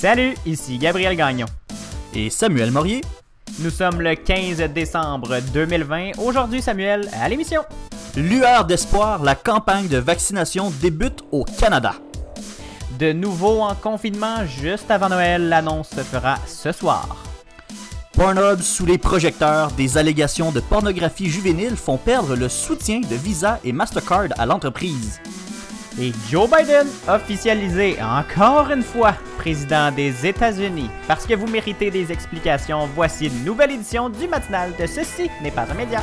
Salut, ici Gabriel Gagnon. Et Samuel Morier. Nous sommes le 15 décembre 2020. Aujourd'hui, Samuel, à l'émission. Lueur d'espoir, la campagne de vaccination débute au Canada. De nouveau en confinement juste avant Noël, l'annonce se fera ce soir. Pornhub sous les projecteurs, des allégations de pornographie juvénile font perdre le soutien de Visa et Mastercard à l'entreprise. Et Joe Biden, officialisé encore une fois président des États-Unis. Parce que vous méritez des explications, voici une nouvelle édition du matinal de Ceci n'est pas un média.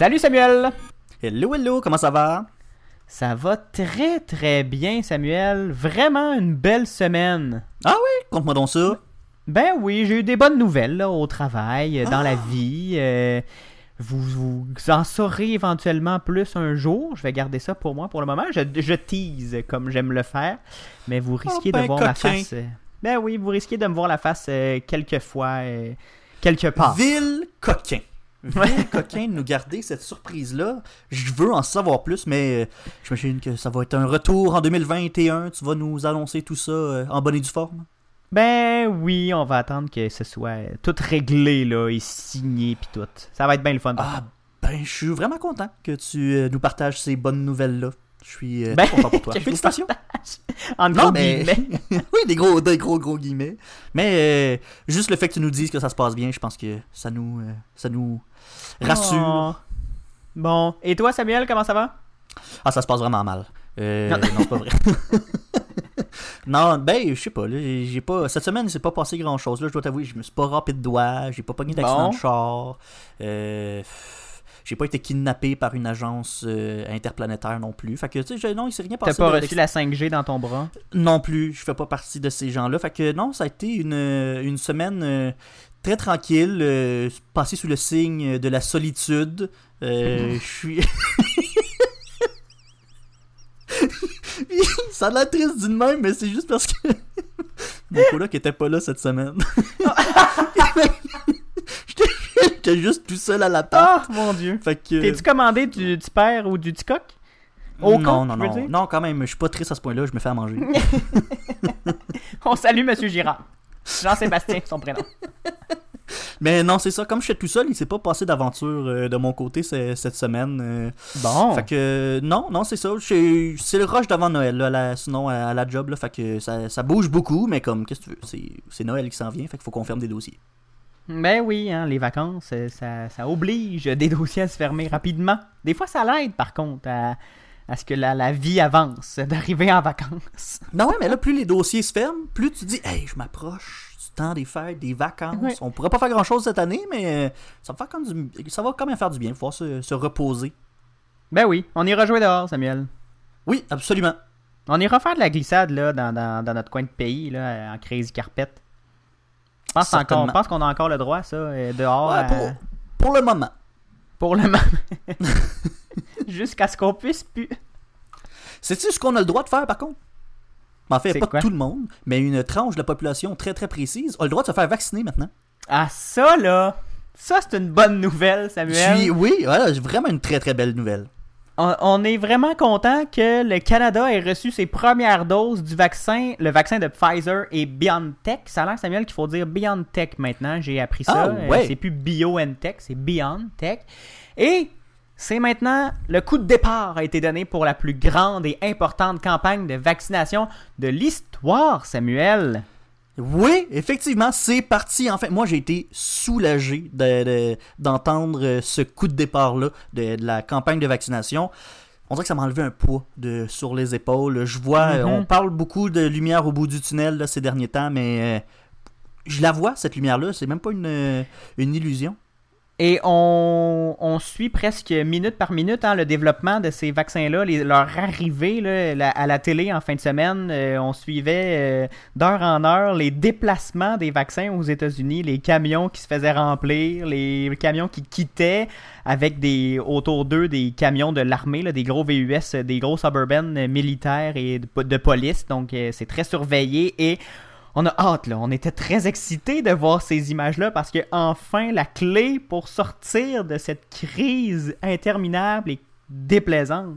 Salut Samuel! Hello, hello, comment ça va? Ça va très très bien Samuel, vraiment une belle semaine. Ah oui, conte-moi donc ça. Ben oui, j'ai eu des bonnes nouvelles là, au travail, dans la Ah. vie. euh, vous, vous en saurez éventuellement plus un jour. Je vais garder ça pour moi pour le moment. Je, je tease comme j'aime le faire. Mais vous risquez ben, de voir ma coquin. face. euh, ben oui, vous risquez de me voir la face euh, quelques fois, euh, quelque part. Ville coquin. Ville coquin de nous garder cette surprise-là? Je veux en savoir plus, mais euh, j'imagine que ça va être un retour en 2021. Tu vas nous annoncer tout ça euh, en bonne et due forme? Ben oui, on va attendre que ce soit euh, tout réglé là et signé puis tout. Ça va être bien le fun. Ah, ben, je suis vraiment content que tu nous partages ces bonnes nouvelles-là. Je suis Ben, content pour toi. Félicitations. en Non, gros mais... guillemets. oui, des gros, des gros, gros guillemets. Mais euh, juste le fait que tu nous dises que ça se passe bien, je pense que ça nous, euh, ça nous rassure. Oh. Bon, et toi Samuel, comment ça va? Ah, ça se passe vraiment mal. Euh, Non. non, c'est pas vrai. non, ben, je sais pas. Là, j'ai pas. Cette semaine, il s'est pas passé grand chose. Là, je dois t'avouer, je me suis pas râpé de doigts, j'ai pas pogné d'accident Bon. de char. Euh, j'ai pas été kidnappé par une agence euh, interplanétaire non plus. Fait que, tu sais, non, il s'est rien T'as passé. pas de- reçu la 5G dans ton bras? Non plus, je fais pas partie de ces gens-là. Fait que non, ça a été une, une semaine euh, très tranquille, euh, passée sous le signe de la solitude. Euh, Je suis. ça a l'air triste d'une même, mais c'est juste parce que mon coloc était pas là cette semaine. J'étais j'étais juste tout seul à la part. Oh mon dieu! Fait que. T'es-tu commandé du, du père ou du ticoc? Au non, non, non. dire? Non, quand même, je suis pas triste à ce point-là, je me fais à manger. On salue Monsieur Girard. Jean-Sébastien, son prénom. Mais non, c'est ça. Comme je suis tout seul, il s'est pas passé d'aventure euh, de mon côté ce- cette semaine. euh. Bon. Fait que euh, non, non, c'est ça. C'est le rush d'avant Noël, là, la- sinon à, à la job. Là, fait que ça, ça bouge beaucoup, mais comme, qu'est-ce que tu veux? C'est- C'est Noël qui s'en vient, fait qu'il faut qu'on ferme des dossiers. Ben oui, hein, les vacances, euh, ça, ça oblige des dossiers à se fermer rapidement. Des fois, ça l'aide, par contre, à, à ce que la, la vie avance, d'arriver en vacances. Non, ouais, mais là, plus les dossiers se ferment, plus tu dis, hey, je m'approche du temps des fêtes, des vacances. On pourrait pas faire grand chose cette année, mais euh, ça va, faire comme du- ça va quand même faire du bien, pouvoir se, se reposer. Ben oui, on ira jouer dehors, Samuel. Oui, absolument. On ira faire de la glissade là, dans, dans, dans notre coin de pays, là, en crazy carpet. Pense, encore, pense qu'on a encore le droit, ça, euh, dehors, Ouais, à- pour, pour le moment. pour le moment. Jusqu'à ce qu'on puisse plus. Sais-tu ce qu'on a le droit de faire par contre? En fait, pas tout le monde, mais une tranche de la population très très précise a le droit de se faire vacciner maintenant. Ah, ça, là, ça, c'est une bonne nouvelle, Samuel. suis, oui, voilà, j'ai vraiment une très très belle nouvelle. On, est vraiment content que le Canada ait reçu ses premières doses du vaccin, le vaccin de Pfizer et BioNTech. Ça a l'air, Samuel, qu'il faut dire BioNTech maintenant. J'ai appris ça. Euh, ouais. c'est plus BioNTech, c'est BioNTech. Et c'est maintenant le coup de départ a été donné pour la plus grande et importante campagne de vaccination de l'histoire, Samuel. Oui, effectivement, c'est parti. En fait, moi j'ai été soulagé de- de- d'entendre euh, ce coup de départ-là de, de la campagne de vaccination. On dirait que ça m'a enlevé un poids de, sur les épaules. Je vois, euh, Mhm. on parle beaucoup de lumière au bout du tunnel là, ces derniers temps, mais euh, je la vois, cette lumière-là. C'est même pas une, une illusion. Et on, on suit presque minute par minute hein, le développement de ces vaccins-là, leur arrivée là, à la télé en fin de semaine. Euh, on suivait euh, d'heure en heure les déplacements des vaccins aux États-Unis, les camions qui se faisaient remplir, les camions qui quittaient avec des autour d'eux des camions de l'armée, des gros VUS, des gros suburban militaires et de, de police. Donc euh, c'est très surveillé et on a hâte, là. On était très excités de voir ces images-là parce que, enfin, la clé pour sortir de cette crise interminable et déplaisante.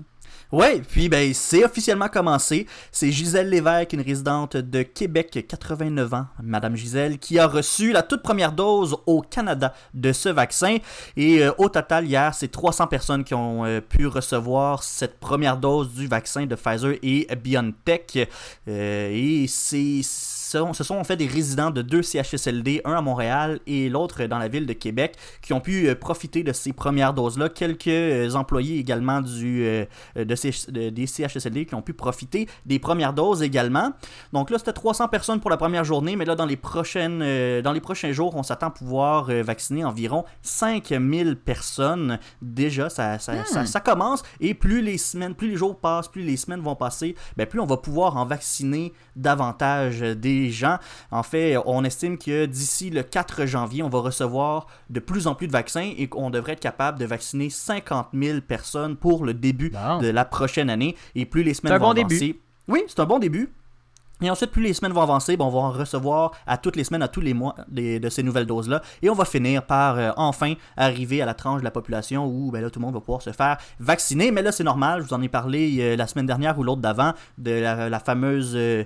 Ouais, puis ben c'est officiellement commencé. C'est Gisèle Lévesque, une résidente de Québec, 89 ans, Madame Gisèle, qui a reçu la toute première dose au Canada de ce vaccin. Et euh, au total, hier, c'est 300 personnes qui ont euh, pu recevoir cette première dose du vaccin de Pfizer et BioNTech. Euh, et c'est ce sont- ce sont en fait des résidents de deux CHSLD, un à Montréal et l'autre dans la ville de Québec, qui ont pu euh, profiter de ces premières doses-là. Quelques euh, employés également du, euh, de ces, de- des CHSLD qui ont pu profiter des premières doses également. Donc là, c'était 300 personnes pour la première journée, mais là, dans les, prochaines, dans les prochains jours, on s'attend à pouvoir vacciner environ 5000 personnes. Déjà, ça, ça, ça, ça commence. Et plus les semaines, plus les jours passent, plus les semaines vont passer, ben, plus on va pouvoir en vacciner davantage des gens. En fait, on estime que d'ici le 4 janvier, on va recevoir de plus en plus de vaccins et qu'on devrait être capable de vacciner 50 000 personnes pour le début de la prochaine année. Et plus les semaines vont bon avancer. début. Oui, c'est un bon début. Et ensuite, plus les semaines vont avancer, ben, on va en recevoir à toutes les semaines, à tous les mois des- de ces nouvelles doses-là. Et on va finir par euh, enfin arriver à la tranche de la population où ben, là, tout le monde va pouvoir se faire vacciner. Mais là, c'est normal, je vous en ai parlé euh, la semaine dernière ou l'autre d'avant, de la, la fameuse euh,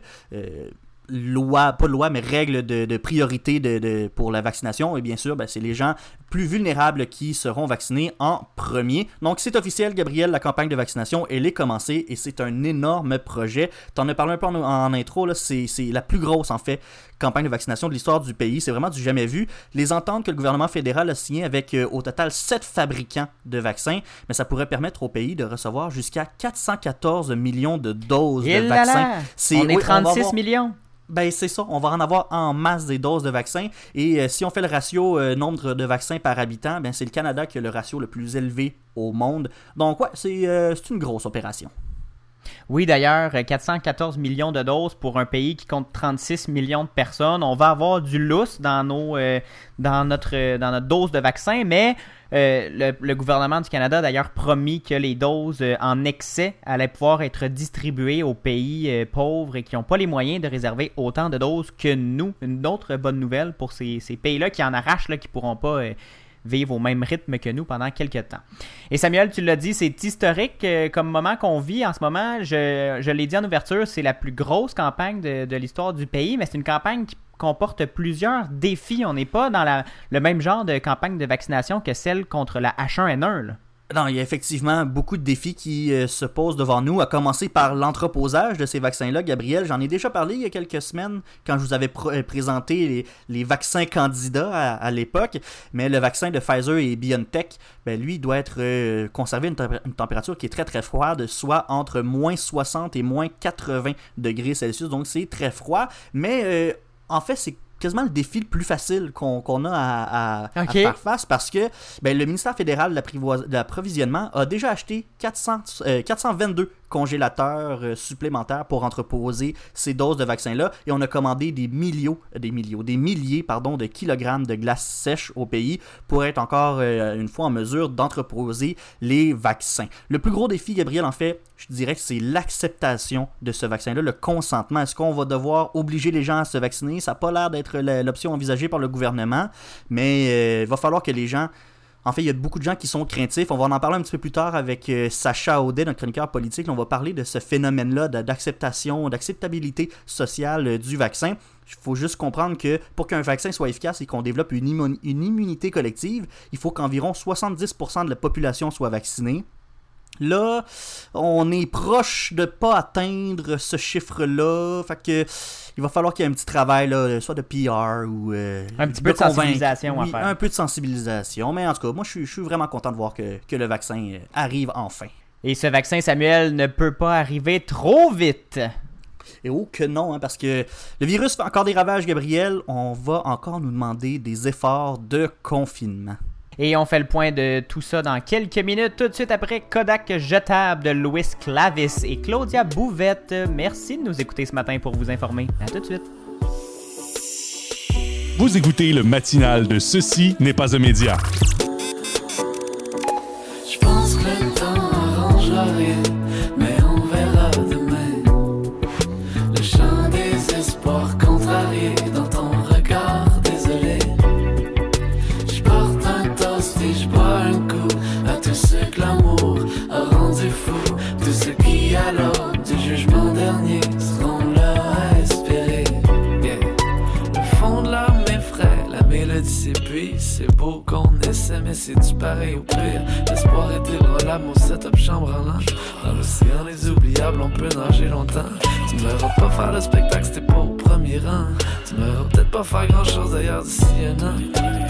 loi, pas loi, mais règle de, de priorité de, de- pour la vaccination. Et bien sûr, ben, c'est les gens plus vulnérables qui seront vaccinés en premier. Donc c'est officiel, Gabriel, la campagne de vaccination, elle est commencée et c'est un énorme projet. T'en as parlé un peu en, en intro, là, c'est la plus grosse en fait campagne de vaccination de l'histoire du pays. C'est vraiment du jamais vu. Les ententes que le gouvernement fédéral a signées avec euh, au total 7 fabricants de vaccins, mais ça pourrait permettre au pays de recevoir jusqu'à 414 millions de doses de là vaccins. C'est- on est oui, on va 36 avoir- millions. Ben c'est ça, on va en avoir en masse des doses de vaccins et euh, si on fait le ratio euh, nombre de vaccins par habitant, ben c'est le Canada qui a le ratio le plus élevé au monde. Donc ouais, c'est euh, c'est une grosse opération. Oui, d'ailleurs, euh, 414 millions de doses pour un pays qui compte 36 millions de personnes. On va avoir du lousse dans, nos, euh, euh, notre dose de vaccin, mais euh, le, gouvernement du Canada d'ailleurs promis que les doses euh, en excès allaient pouvoir être distribuées aux pays euh, pauvres et qui n'ont pas les moyens de réserver autant de doses que nous. Une autre bonne nouvelle pour ces, ces pays-là qui en arrachent, là, qui ne pourront pas euh, vivre au même rythme que nous pendant quelques temps. Et Samuel, tu l'as dit, c'est historique euh, comme moment qu'on vit en ce moment. Je, l'ai dit en ouverture, c'est la plus grosse campagne de, l'histoire du pays, mais c'est une campagne qui comporte plusieurs défis. On n'est pas dans le même genre de campagne de vaccination que celle contre la H1N1. là. Non, il y a effectivement beaucoup de défis qui euh, se posent devant nous, à commencer par l'entreposage de ces vaccins-là. Gabriel, j'en ai déjà parlé il y a quelques semaines quand je vous avais pr- présenté les, vaccins candidats à, l'époque. Mais le vaccin de Pfizer et BioNTech, ben, lui, doit être euh, conservé à une température qui est très très froide, soit entre moins 60 et moins 80 degrés Celsius. Donc c'est très froid. Mais euh, en fait, c'est quasiment le défi le plus facile qu'on a à, à- à Ok. faire face parce que ben, le ministère fédéral de l'approvisionnement a déjà acheté 400, euh, 422 congélateurs euh, supplémentaires pour entreposer ces doses de vaccins-là et on a commandé des millions, des millions, des milliers pardon, de kilogrammes de glace sèche au pays pour être encore euh, une fois en mesure d'entreposer les vaccins. Le plus gros défi, Gabriel, en fait, je dirais que c'est l'acceptation de ce vaccin-là, le consentement. Est-ce qu'on va devoir obliger les gens à se vacciner? Ça n'a pas l'air d'être l'option envisagée par le gouvernement, mais euh, il va falloir que les gens en fait, il y a beaucoup de gens qui sont craintifs. On va en parler un petit peu plus tard avec euh, Sacha Audet, notre chroniqueur politique. On va parler de ce phénomène-là d'acceptation, d'acceptabilité sociale euh, du vaccin. Il faut juste comprendre que pour qu'un vaccin soit efficace et qu'on développe une, une immunité collective, il faut qu'environ 70% de la population soit vaccinée. Là, on est proche de pas atteindre ce chiffre-là. Fait que il va falloir qu'il y ait un petit travail, là, soit de PR ou. euh, Un petit peu de sensibilisation à faire. Un peu de sensibilisation. Mais en tout cas, moi, je suis, vraiment content de voir que, que le vaccin euh, arrive enfin. Et ce vaccin, Samuel, ne peut pas arriver trop vite. Et oh que non, hein, parce que le virus fait encore des ravages, Gabriel. On va encore nous demander des efforts de confinement. Et on fait le point de tout ça dans quelques minutes, tout de suite après Kodak Jetable de Louis Clavis et Claudia Bouvette. Merci de nous écouter ce matin pour vous informer. À tout de suite. Vous écoutez le matinal de Ceci n'est pas un média. Beau qu'on essaie, mais c'est du pareil au pire. L'espoir est ébranlable, mon setup chambre en linge. Dans l'océan des oubliables, on peut nager longtemps. Tu me verras pas faire le spectacle, c'était pas au premier rang. Tu me verras peut-être pas faire grand chose d'ailleurs d'ici un an.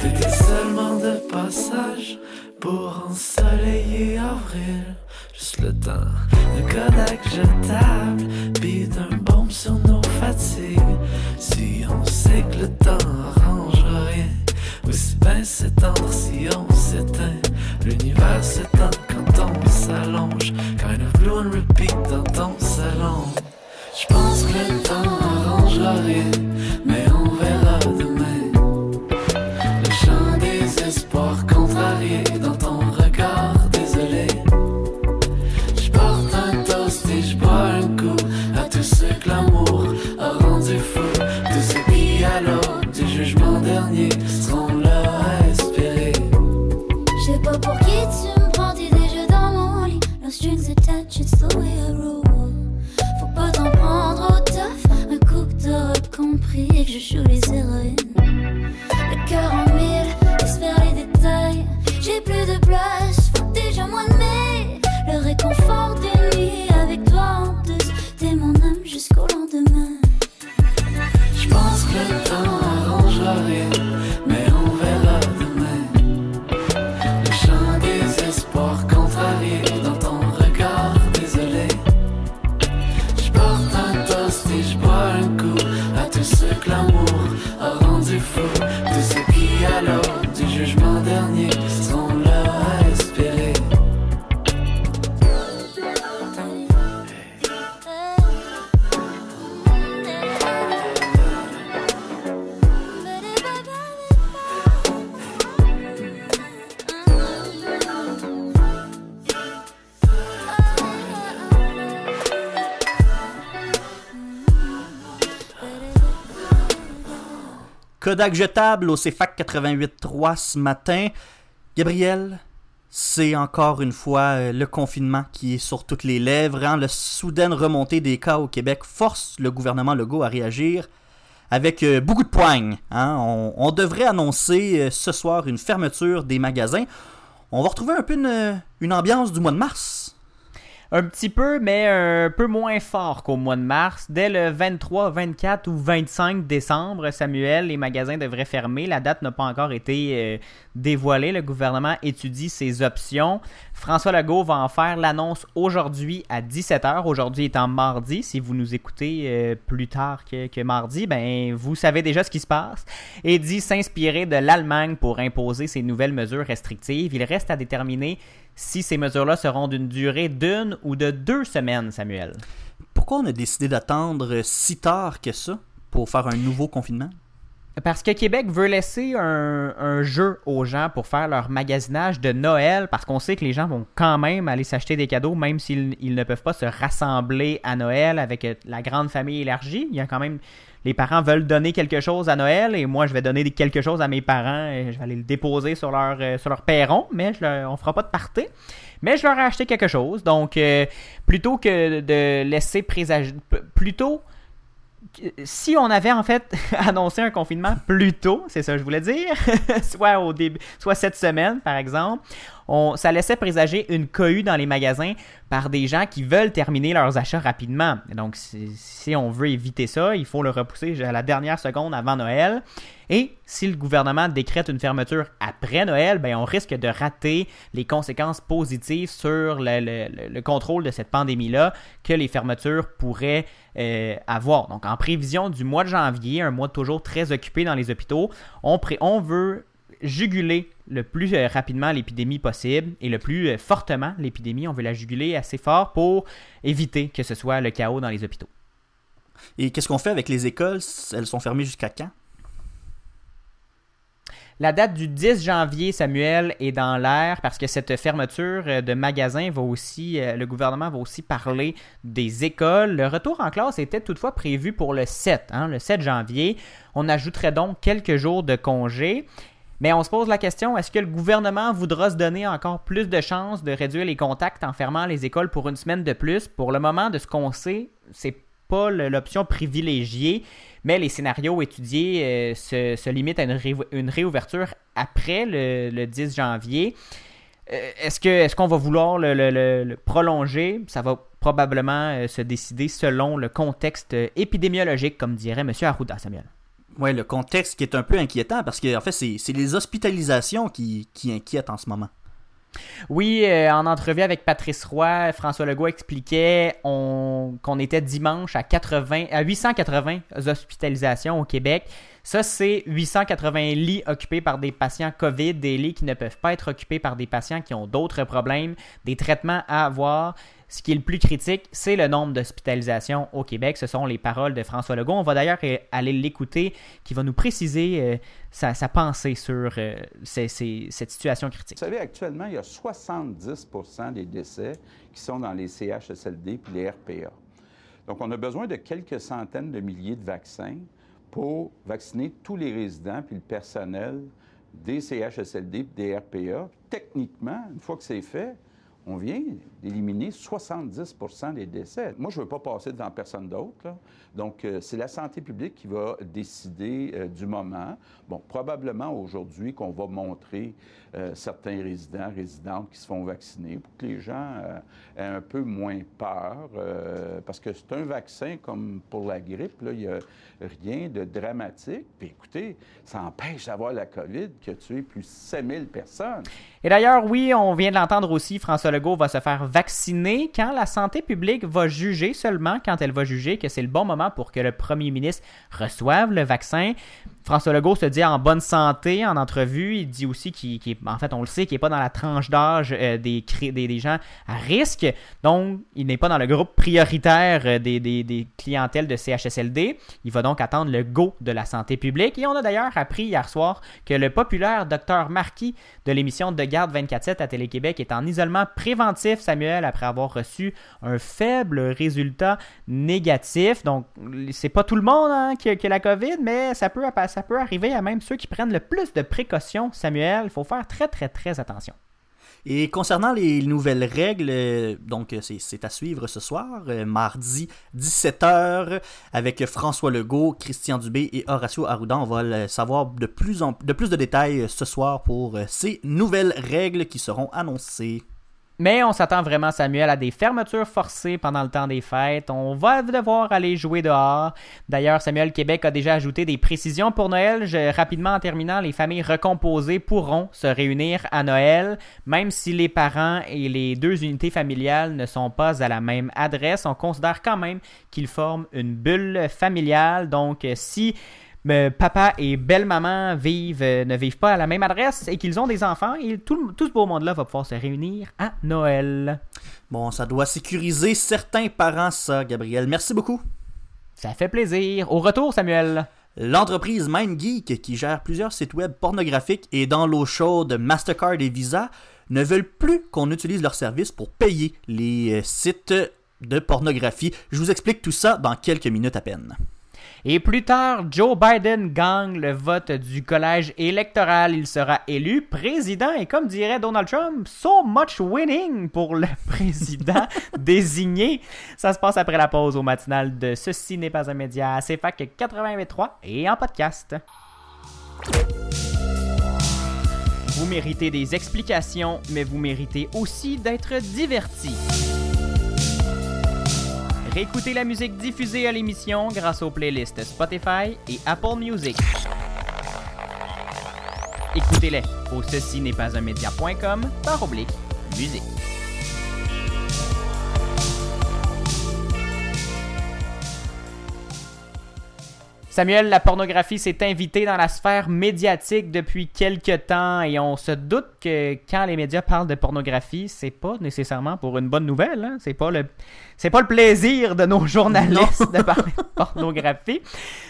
T'étais seulement de passage pour ensoleiller avril. Juste le temps d'un Kodak jetable, puis d'un bombe sur nos fatigues. Si on sait que le temps rien, aussi bien s'étendre si on s'éteint. L'univers s'étend quand on s'allonge, kind of blue and repeat dans ton salon. Je pense que le temps arrangera rien, mais on verra demain. Le chant des espoirs contrariés dans ton regard désolé. Je porte un toast et je bois un coup à tous ceux que l'amour a rendu fou. Tous à l'aube du jugement dernier, strings attached, it's the way I roll. Faut pas t'en prendre au tough, un coup que t'auras compris et que je joue les héroïnes. Le cœur en Kodak jetable au CFAC 88.3 ce matin. Gabriel, c'est encore une fois euh, le confinement qui est sur toutes les lèvres. hein. Le soudaine remontée des cas au Québec force le gouvernement Legault à réagir avec euh, beaucoup de poignes. hein. On, devrait annoncer euh, ce soir une fermeture des magasins. On va retrouver un peu une ambiance du mois de mars. Un petit peu, mais un peu moins fort qu'au mois de mars. Dès le 23, 24 ou 25 décembre, Samuel, les magasins devraient fermer. La date n'a pas encore été euh, dévoilée. Le gouvernement étudie ses options. François Legault va en faire l'annonce aujourd'hui à 17h. Aujourd'hui étant mardi. Si vous nous écoutez euh, plus tard que, mardi, ben vous savez déjà ce qui se passe. Et dit s'inspirer de l'Allemagne pour imposer ces nouvelles mesures restrictives. Il reste à déterminer si ces mesures-là seront d'une durée d'une ou de deux semaines, Samuel? Pourquoi on a décidé d'attendre si tard que ça pour faire un nouveau confinement? Parce que Québec veut laisser un, un jeu aux gens pour faire leur magasinage de Noël, parce qu'on sait que les gens vont quand même aller s'acheter des cadeaux, même s'ils ils ne peuvent pas se rassembler à Noël avec euh, la grande famille élargie. Il y a quand même les parents veulent donner quelque chose à Noël et moi je vais donner quelque chose à mes parents et je vais aller le déposer sur leur, euh, sur leur perron, mais je leur- on fera pas de party. Mais je leur ai acheté quelque chose, donc euh, plutôt que de laisser présager, plutôt si on avait en fait annoncé un confinement plus tôt, c'est ça que je voulais dire, soit au début, soit cette semaine par exemple, ça laissait présager une cohue dans les magasins par des gens qui veulent terminer leurs achats rapidement. Donc si, on veut éviter ça, il faut le repousser à la dernière seconde avant Noël. Et si le gouvernement décrète une fermeture après Noël, ben on risque de rater les conséquences positives sur le, le- le- le contrôle de cette pandémie-là que les fermetures pourraient euh, avoir. Donc en prévision du mois de janvier, un mois toujours très occupé dans les hôpitaux, on veut juguler le plus euh, rapidement l'épidémie possible et le plus euh, fortement l'épidémie. On veut la juguler assez fort pour éviter que ce soit le chaos dans les hôpitaux. Et qu'est-ce qu'on fait avec les écoles? Elles sont fermées jusqu'à quand? La date du 10 janvier, Samuel, est dans l'air parce que cette fermeture euh, de magasins va aussi, le gouvernement va aussi parler des écoles. Le retour en classe était toutefois prévu pour le 7, hein, le 7 janvier. On ajouterait donc quelques jours de congé. Mais on se pose la question, est-ce que le gouvernement voudra se donner encore plus de chances de réduire les contacts en fermant les écoles pour une semaine de plus? Pour le moment, de ce qu'on sait, c'est pas l'option privilégiée, mais les scénarios étudiés euh, se, limitent à une, ré- une réouverture après le, le 10 janvier. Euh, Est-ce qu'on va vouloir le, prolonger? Ça va probablement euh, se décider selon le contexte épidémiologique, comme dirait M. Arruda, Samuel. Ouais, le contexte qui est un peu inquiétant parce que en fait, c'est les hospitalisations qui, qui inquiètent en ce moment. Oui, euh, en entrevue avec Patrice Roy, François Legault expliquait on- qu'on était dimanche à, 80, à 880 hospitalisations au Québec. Ça, c'est 880 lits occupés par des patients COVID, des lits qui ne peuvent pas être occupés par des patients qui ont d'autres problèmes, des traitements à avoir. Ce qui est le plus critique, c'est le nombre d'hospitalisations au Québec. Ce sont les paroles de François Legault. On va d'ailleurs euh, aller l'écouter, qui va nous préciser euh, sa, pensée sur euh, cette situation critique. Vous savez, actuellement, il y a 70% des décès qui sont dans les CHSLD et les RPA. Donc, on a besoin de quelques centaines de milliers de vaccins pour vacciner tous les résidents puis le personnel des CHSLD des RPA. Techniquement, une fois que c'est fait, on vient d'éliminer 70% des décès. Moi, je ne veux pas passer devant personne d'autre. Donc, euh, c'est la santé publique qui va décider euh, du moment. Bon, probablement aujourd'hui qu'on va montrer euh, certains résidents, résidentes qui se font vacciner pour que les gens aient un peu moins peur. parce que c'est un vaccin comme pour la grippe, il n'y a rien de dramatique. Puis écoutez, ça empêche d'avoir la COVID qui a tué plus de 7000 personnes. Et d'ailleurs, oui, on vient de l'entendre aussi, François Legault va se faire vacciner quand la santé publique va juger, seulement quand elle va juger que c'est le bon moment pour que le premier ministre reçoive le vaccin. François Legault se dit en bonne santé en entrevue. Il dit aussi qu'il, en fait, on le sait, qu'il n'est pas dans la tranche d'âge euh, des, gens à risque. Donc, il n'est pas dans le groupe prioritaire euh, des, clientèles de CHSLD. Il va donc attendre le go de la santé publique. Et on a d'ailleurs appris hier soir que le populaire docteur Marquis de l'émission De Garde 24-7 à Télé-Québec est en isolement préventif, Samuel, après avoir reçu un faible résultat négatif. Donc, c'est pas tout le monde qui, a, qui a la COVID, mais ça peut, appa- ça peut arriver à même ceux qui prennent le plus de précautions, Samuel. Il faut faire très, très, très attention. Et concernant les nouvelles règles, euh, donc euh, c'est à suivre ce soir, euh, mardi 17h, avec François Legault, Christian Dubé et Horacio Arruda. On va le savoir de plus, en, de plus de détails ce soir pour ces nouvelles règles qui seront annoncées. Mais on s'attend vraiment, Samuel, à des fermetures forcées pendant le temps des fêtes. On va devoir aller jouer dehors. D'ailleurs, Samuel Québec a déjà ajouté des précisions pour Noël. Rapidement, en terminant, les familles recomposées pourront se réunir à Noël, même si les parents et les deux unités familiales ne sont pas à la même adresse. On considère quand même qu'ils forment une bulle familiale. Donc, si euh, papa et belle-maman vivent, euh, ne vivent pas à la même adresse et qu'ils ont des enfants, et tout, tout ce beau monde-là va pouvoir se réunir à Noël. Bon, ça doit sécuriser certains parents, ça, Gabriel. Merci beaucoup. Ça fait plaisir. Au retour, Samuel. L'entreprise MindGeek, qui gère plusieurs sites web pornographiques et dans l'eau chaude Mastercard et Visa, ne veulent plus qu'on utilise leurs services pour payer les euh, sites de pornographie. Je vous explique tout ça dans quelques minutes à peine. Et plus tard, Joe Biden gagne le vote du collège électoral. Il sera élu président et comme dirait Donald Trump, so much winning pour le président désigné. Ça se passe après la pause au matinal de Ceci n'est pas un média à CFAC 88.3 et en podcast. Vous méritez des explications, mais vous méritez aussi d'être divertis. Réécoutez la musique diffusée à l'émission grâce aux playlists Spotify et Apple Music. Écoutez-les au ceci n'est pas un média.com par oblique musique. Samuel, la pornographie s'est invitée dans la sphère médiatique depuis quelques temps et on se doute que quand les médias parlent de pornographie, c'est pas nécessairement pour une bonne nouvelle. Hein? C'est pas le c'est pas le plaisir de nos journalistes de parler de pornographie.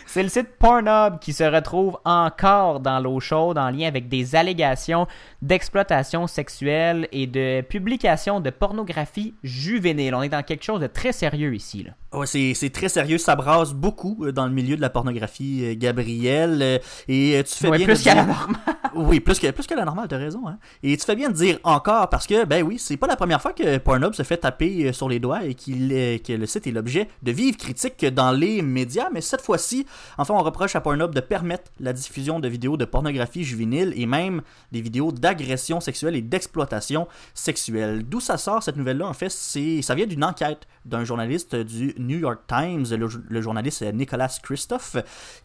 C'est le site Pornhub qui se retrouve encore dans l'eau chaude en lien avec des allégations d'exploitation sexuelle et de publication de pornographie juvénile. On est dans quelque chose de très sérieux ici. Là. Ouais, c'est, c'est très sérieux, ça brasse beaucoup euh, dans le milieu de la pornographie, euh, Gabriel. euh, et tu fais Ouais, bien plus de qu'à la normale. Oui, plus que, plus que la normale, t'as raison. Hein? Et tu fais bien de dire encore parce que, ben oui, c'est pas la première fois que Pornhub se fait taper sur les doigts et qu'il que le site est l'objet de vives critiques dans les médias. Mais cette fois-ci, enfin, on reproche à Pornhub de permettre la diffusion de vidéos de pornographie juvénile et même des vidéos d'agression sexuelle et d'exploitation sexuelle. D'où ça sort cette nouvelle-là En fait, ça vient d'une enquête d'un journaliste du New York Times, le, journaliste Nicolas Christophe,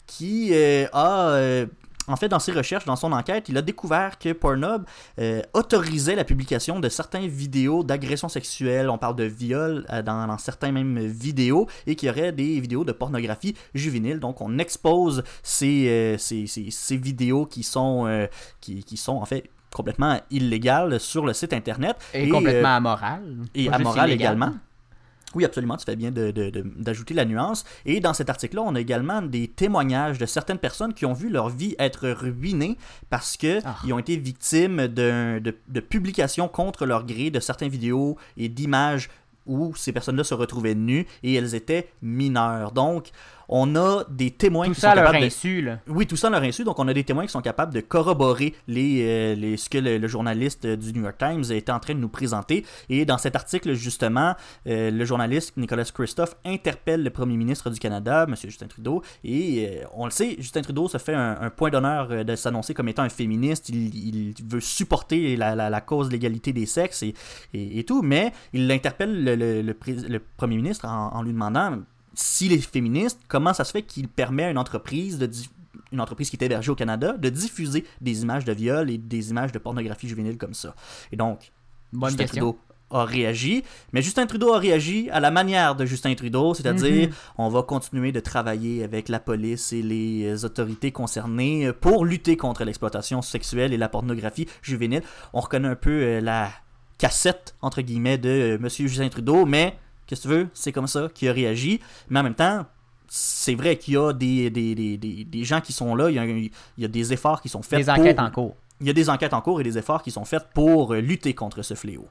qui euh, a euh, en fait, dans ses recherches, dans son enquête, il a découvert que Pornhub euh, autorisait la publication de certaines vidéos d'agression sexuelle. On parle de viol euh, dans, dans certaines mêmes vidéos et qu'il y aurait des vidéos de pornographie juvénile. Donc, on expose ces, euh, ces, ces- ces vidéos qui sont, qui, qui sont en fait complètement illégales sur le site internet. Et, complètement amoral. et Pas juste amoral illégal. également. Oui, absolument, tu fais bien d'ajouter la nuance. Et dans cet article-là, on a également des témoignages de certaines personnes qui ont vu leur vie être ruinée parce que Ah. ont été victimes de, de publications contre leur gré de certaines vidéos et d'images où ces personnes-là se retrouvaient nues et elles étaient mineures. Donc, on a des témoins Tout qui ça sont leur capables de... là. Oui, tout ça à leur insu. Donc, on a des témoins qui sont capables de corroborer les, euh, les, ce que le, le journaliste euh, du New York Times était en train de nous présenter. Et dans cet article, justement, euh, le journaliste Nicolas Christophe interpelle le premier ministre du Canada, M. Justin Trudeau. Et euh, on le sait, Justin Trudeau se fait un, un point d'honneur de s'annoncer comme étant un féministe. Il, il veut supporter la, la- la cause de l'égalité des sexes et, et- et tout. Mais il interpelle le, le- le pré- le premier ministre en, en lui demandant s'il est féministe, comment ça se fait qu'il permet à une entreprise de une entreprise qui est hébergée au Canada de diffuser des images de viol et des images de pornographie juvénile comme ça? Et donc, Bonne Justin question. Trudeau a réagi, mais Justin Trudeau a réagi à la manière de Justin Trudeau, c'est-à-dire Mhm. on va continuer de travailler avec la police et les euh, autorités concernées euh, pour lutter contre l'exploitation sexuelle et la pornographie juvénile. On reconnaît un peu euh, la cassette entre guillemets de Monsieur Justin Trudeau, mais qu'est-ce que tu veux, c'est comme ça qu'il a réagi. Mais en même temps, c'est vrai qu'il y a des, des, des, des, gens qui sont là, il y a, il y a des efforts qui sont faits. Des enquêtes pour- en cours. Il y a des enquêtes en cours et des efforts qui sont faits pour euh, lutter contre ce fléau.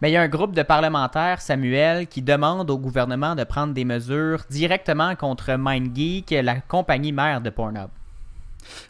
Mais il y a un groupe de parlementaires, Samuel, qui demande au gouvernement de prendre des mesures directement contre MindGeek, la compagnie mère de Pornhub.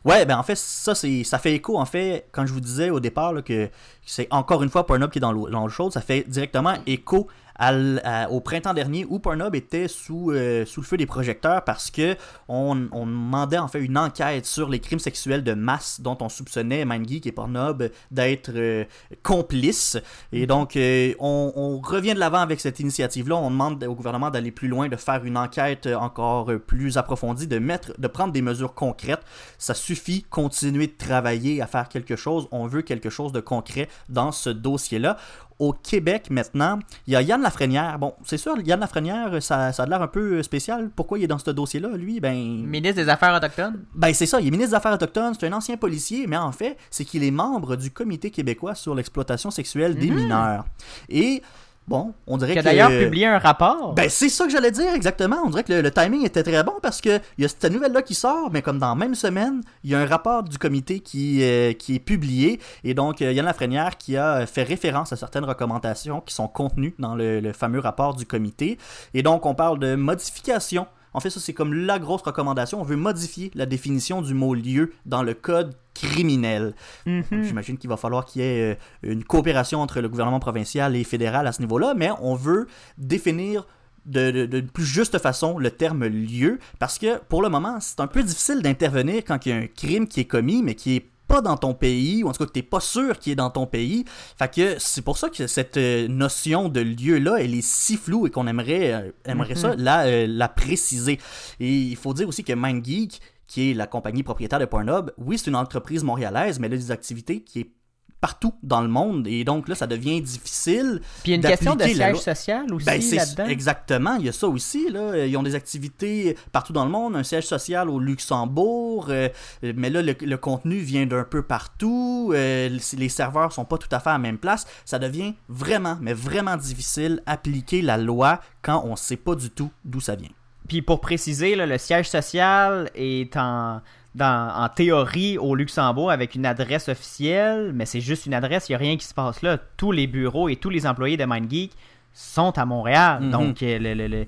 Ouais, ben en fait, ça, c'est, ça fait écho, en fait, quand je vous disais au départ là, que c'est encore une fois Pornhub qui est dans l'eau chaude, ça fait directement écho à à- au printemps dernier où Pornhub était sous, euh, sous le feu des projecteurs parce que on, on demandait en fait une enquête sur les crimes sexuels de masse dont on soupçonnait MindGeek et Pornhub d'être euh, complices. Et donc, euh, on, on revient de l'avant avec cette initiative-là. On demande au gouvernement d'aller plus loin, de faire une enquête encore euh, plus approfondie, de mettre, de prendre des mesures concrètes. Ça suffit continuer de travailler à faire quelque chose. On veut quelque chose de concret dans ce dossier-là. Au Québec, maintenant, il y a Yann Lafrenière. Bon, c'est sûr, Yann Lafrenière, ça, ça a l'air un peu spécial. Pourquoi il est dans ce dossier-là, lui? Ben, Ministre des Affaires autochtones? ben c'est ça, il est ministre des Affaires autochtones, c'est un ancien policier, mais en fait, c'est qu'il est membre du Comité québécois sur l'exploitation sexuelle des mineurs. Et, bon, on dirait Qui a que... d'ailleurs publié un rapport. Ben, c'est ça que j'allais dire exactement. On dirait que le, le timing était très bon parce que il y a cette nouvelle-là qui sort, mais comme dans la même semaine, il y a un rapport du comité qui, euh, qui est publié. Et donc, euh, Yann Lafrenière qui a fait référence à certaines recommandations qui sont contenues dans le, le fameux rapport du comité. Et donc, on parle de modification. En fait, ça, c'est comme la grosse recommandation. On veut modifier la définition du mot lieu dans le code criminel. Mhm. J'imagine qu'il va falloir qu'il y ait euh, une coopération entre le gouvernement provincial et fédéral à ce niveau-là, mais on veut définir de, de- de plus juste façon le terme lieu, parce que pour le moment, c'est un peu difficile d'intervenir quand il y a un crime qui est commis, mais qui est pas dans ton pays, ou en tout cas que t'es pas sûr qu'il est dans ton pays. Fait que c'est pour ça que cette euh, notion de lieu-là, elle est si floue et qu'on aimerait, euh, aimerait ça la, euh, la préciser. Et il faut dire aussi que MindGeek, qui est la compagnie propriétaire de Pornhub, oui, c'est une entreprise montréalaise, mais elle a des activités qui est partout dans le monde. Et donc là, ça devient difficile. Puis il y a une question de siège social aussi Ben, c'est là-dedans. exactement, il y a ça aussi. Là. Ils ont des activités partout dans le monde, un siège social au Luxembourg, euh, mais là, le, le contenu vient d'un peu partout, euh, les serveurs sont pas tout à fait à la même place. Ça devient vraiment, mais vraiment difficile appliquer la loi quand on sait pas du tout d'où ça vient. Puis pour préciser, là, le siège social est en, dans- en théorie au Luxembourg avec une adresse officielle, mais c'est juste une adresse, il n'y a rien qui se passe là. Tous les bureaux et tous les employés de MindGeek sont à Montréal. Mhm. Donc, euh, le- le- le-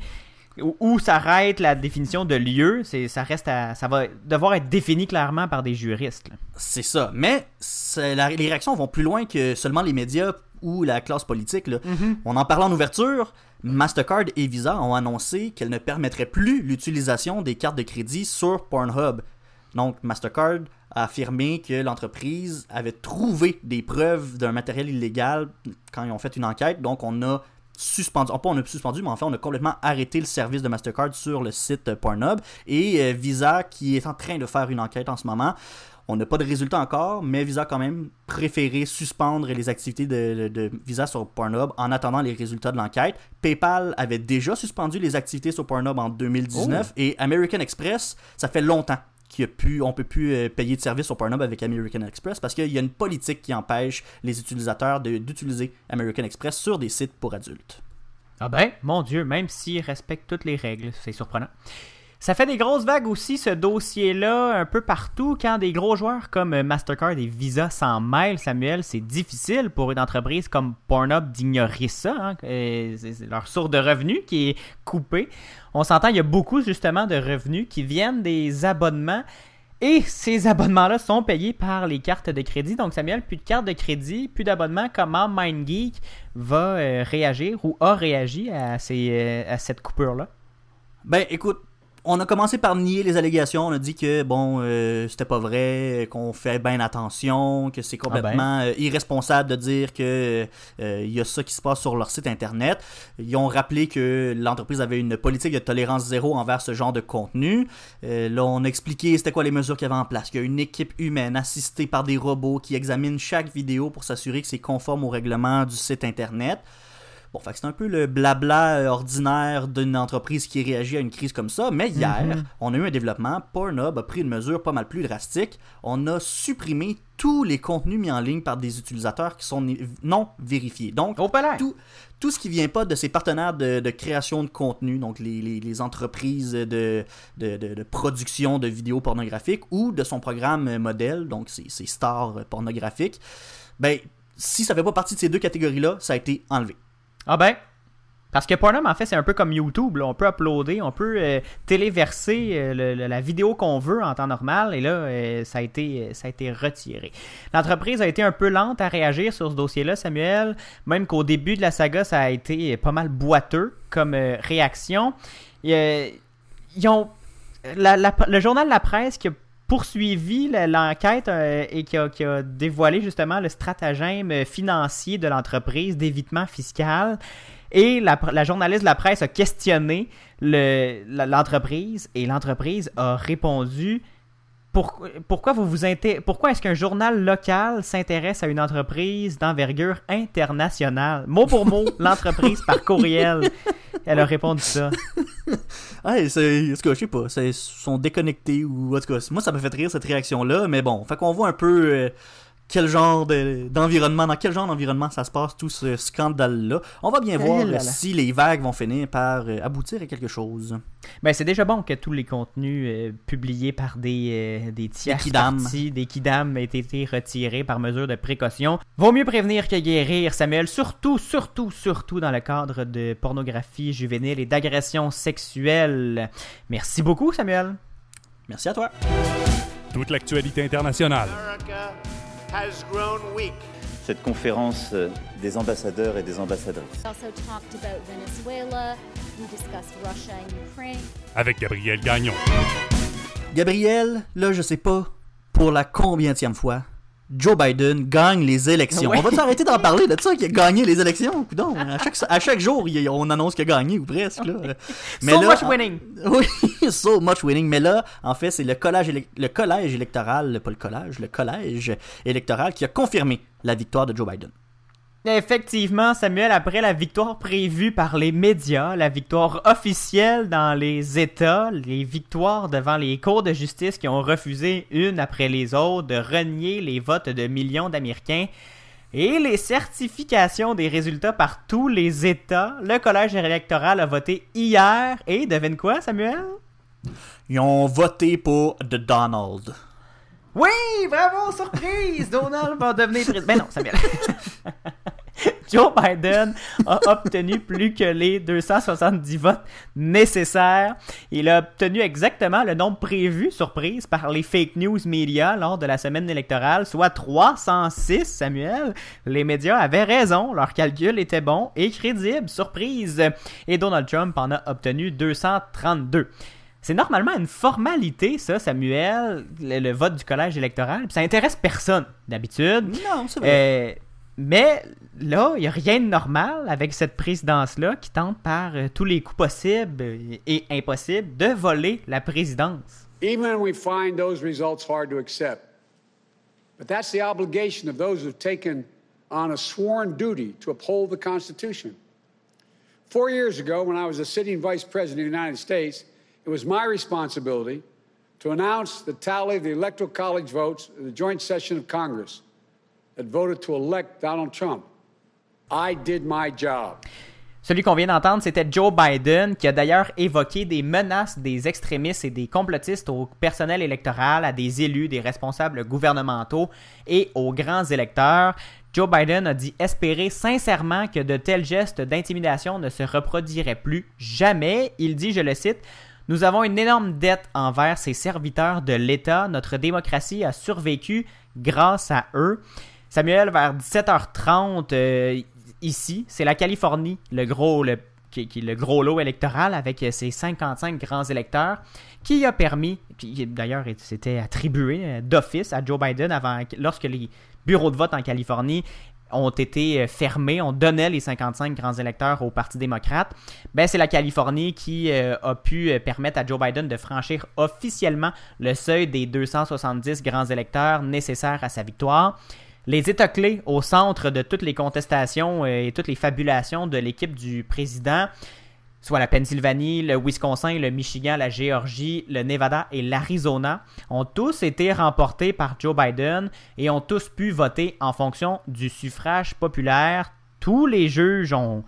où- s'arrête la définition de lieu, c'est, ça, reste à- ça va devoir être défini clairement par des juristes. C'est ça. Mais la- les réactions vont plus loin que seulement les médias ou la classe politique. là. On en parlait en ouverture. Mastercard et Visa ont annoncé qu'elles ne permettraient plus l'utilisation des cartes de crédit sur Pornhub. Donc, Mastercard a affirmé que l'entreprise avait trouvé des preuves d'un matériel illégal quand ils ont fait une enquête. Donc, on a suspendu, oh, pas on a suspendu, mais en fait, on a complètement arrêté le service de Mastercard sur le site Pornhub. Et euh, Visa, qui est en train de faire une enquête en ce moment, on n'a pas de résultat encore, mais Visa a quand même préféré suspendre les activités de, de- de Visa sur Pornhub en attendant les résultats de l'enquête. PayPal avait déjà suspendu les activités sur Pornhub en 2019 et American Express, ça fait longtemps qu'on ne peut plus euh, payer de service sur Pornhub avec American Express parce qu'il y a une politique qui empêche les utilisateurs d'utiliser American Express sur des sites pour adultes. Ah ben, mon Dieu, même s'ils respectent toutes les règles, c'est surprenant. Ça fait des grosses vagues aussi, ce dossier-là, un peu partout. Quand des gros joueurs comme euh, Mastercard et Visa s'en mêlent, Samuel, c'est difficile pour une entreprise comme Pornhub d'ignorer ça. hein. Euh, C'est leur source de revenus qui est coupée. On s'entend, il y a beaucoup justement de revenus qui viennent des abonnements. Et ces abonnements-là sont payés par les cartes de crédit. Donc, Samuel, plus de cartes de crédit, plus d'abonnements. Comment MindGeek va euh, réagir ou a réagi à, ces, à cette coupure-là? Ben, écoute, on a commencé par nier les allégations. On a dit que, bon, euh, c'était pas vrai, qu'on fait bien attention, que c'est complètement euh, irresponsable de dire que euh, il y a ça qui se passe sur leur site internet. Ils ont rappelé que l'entreprise avait une politique de tolérance zéro envers ce genre de contenu. Euh, là, on a expliqué c'était quoi les mesures qu'il y avait en place. Qu'il y a une équipe humaine assistée par des robots qui examinent chaque vidéo pour s'assurer que c'est conforme au règlement du site internet. Bon, fait que c'est un peu le blabla euh, ordinaire d'une entreprise qui réagit à une crise comme ça. Mais hier, on a eu un développement. Pornhub a pris une mesure pas mal plus drastique. On a supprimé tous les contenus mis en ligne par des utilisateurs qui sont non vérifiés. Donc, Au tout, tout ce qui vient pas de ces partenaires de, de création de contenu, donc les, les- les entreprises de, de, de- de production de vidéos pornographiques ou de son programme euh, modèle, donc ces stars euh, pornographiques, ben, si ça fait pas partie de ces deux catégories-là, ça a été enlevé. Ah ben, parce que Pornhub, en fait, c'est un peu comme YouTube. là. On peut uploader, on peut euh, téléverser euh, la vidéo qu'on veut en temps normal. Et là, euh, ça, a été, ça a été retiré. L'entreprise a été un peu lente à réagir sur ce dossier-là, Samuel. Même qu'au début de la saga, ça a été pas mal boiteux comme réaction. Ils ont, le journal La Presse qui a poursuivi l'enquête euh, et qui a, dévoilé justement le stratagème financier de l'entreprise d'évitement fiscal. Et la, journaliste de la presse a questionné l'entreprise et l'entreprise a répondu pour- pourquoi vous vous pourquoi est-ce qu'un journal local s'intéresse à une entreprise d'envergure internationale? Mot pour mot, l'entreprise par courriel. Elle a répondu ça. Ah, c'est, en tout cas, je sais pas, c'est- ils sont déconnectés ou en tout cas, moi ça me fait rire cette réaction-là, mais bon, fait qu'on voit un peu euh, quel genre de- d'environnement, dans quel genre d'environnement ça se passe tout ce scandale-là. On va bien voir là là. si les vagues vont finir par euh, aboutir à quelque chose. Ben, c'est déjà bon que tous les contenus euh, publiés par des, euh, des tiers kidams. parties, des kidams, aient été retirés par mesure de précaution. Vaut mieux prévenir que guérir, Samuel, surtout, surtout, surtout dans le cadre de pornographie juvénile et d'agression sexuelle. Merci beaucoup, Samuel. Merci à toi. Toute l'actualité internationale. America has grown weak. cette conférence euh, des ambassadeurs et des ambassadrices. We also talked about Venezuela. We discussed Russia and Ukraine. Avec Gabriel Gagnon. Gabriel, là je sais pas pour la combientième fois, Joe Biden gagne les élections. Ouais. On va s'arrêter d'en parler de ça, qui a gagné les élections? Coudon. À chaque, à chaque jour, il on annonce qu'il a gagné, ou presque. Là. So much en- winning. Oui, so much winning. Mais là, en fait, c'est le collège, le collège électoral, pas le collège, le collège électoral qui a confirmé la victoire de Joe Biden. Effectivement, Samuel, après la victoire prévue par les médias, la victoire officielle dans les États, les victoires devant les cours de justice qui ont refusé une après les autres de renier les votes de millions d'Américains, et les certifications des résultats par tous les États, le collège électoral a voté hier, et devine quoi, Samuel? Ils ont voté pour The Donald. Oui, bravo, surprise! Donald va devenir président. Mais non, Samuel. Joe Biden a obtenu plus que les 270 votes nécessaires. Il a obtenu exactement le nombre prévu, surprise, par les fake news médias lors de la semaine électorale, soit 306, Samuel. Les médias avaient raison, leur calcul était bon et crédible, surprise. Et Donald Trump en a obtenu 232. C'est normalement une formalité, ça, Samuel, le, vote du collège électoral. Puis ça intéresse personne, d'habitude. Non, c'est vrai. Euh, mais là, il n'y a rien de normal avec cette présidence-là qui tente par euh, tous les coups possibles et impossibles de voler la présidence. Even when we find those results hard to accept. But that's the obligation of those who've taken on a sworn duty to uphold the Constitution. Four years ago, when I was a sitting vice president of the United States, it was my responsibility to announce the tally of the Electoral College votes in the joint session of Congress voted to elect Donald Trump. I did my job. Celui qu'on vient d'entendre, c'était Joe Biden, qui a d'ailleurs évoqué des menaces des extrémistes et des complotistes au personnel électoral, à des élus, des responsables gouvernementaux et aux grands électeurs. Joe Biden a dit espérer sincèrement que de tels gestes d'intimidation ne se reproduiraient plus jamais. Il dit, je le cite, Nous avons une énorme dette envers ces serviteurs de l'État. Notre démocratie a survécu grâce à eux. Samuel, vers 17h30, euh, ici, c'est la Californie, le gros, lot électoral avec euh, ses 55 grands électeurs, qui a permis, qui d'ailleurs c'était attribué euh, d'office à Joe Biden lorsque les bureaux de vote en Californie ont été fermés, on donnait les 55 grands électeurs au Parti démocrate, ben c'est la Californie qui a pu permettre à Joe Biden de franchir officiellement le seuil des 270 grands électeurs nécessaires à sa victoire. Les États clés au centre de toutes les contestations euh, et toutes les fabulations de l'équipe du président, soit la Pennsylvanie, le Wisconsin, le Michigan, la Géorgie, le Nevada et l'Arizona, ont tous été remportés par Joe Biden et ont tous pu voter en fonction du suffrage populaire. Tous les juges ont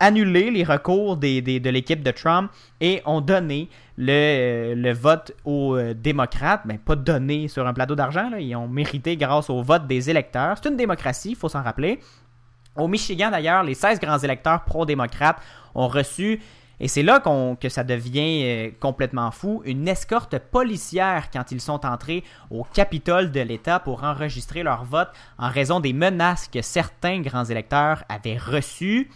annulé les recours des- des- de l'équipe de Trump et ont donné le, le vote aux euh, démocrates. Ben, pas donné sur un plateau d'argent, ils ont mérité grâce au vote des électeurs. C'est une démocratie, il faut s'en rappeler. Au Michigan, d'ailleurs, les 16 grands électeurs pro-démocrates ont reçu, et c'est là qu'on- que ça devient euh, complètement fou, une escorte policière quand ils sont entrés au Capitole de l'État pour enregistrer leur vote en raison des menaces que certains grands électeurs avaient reçues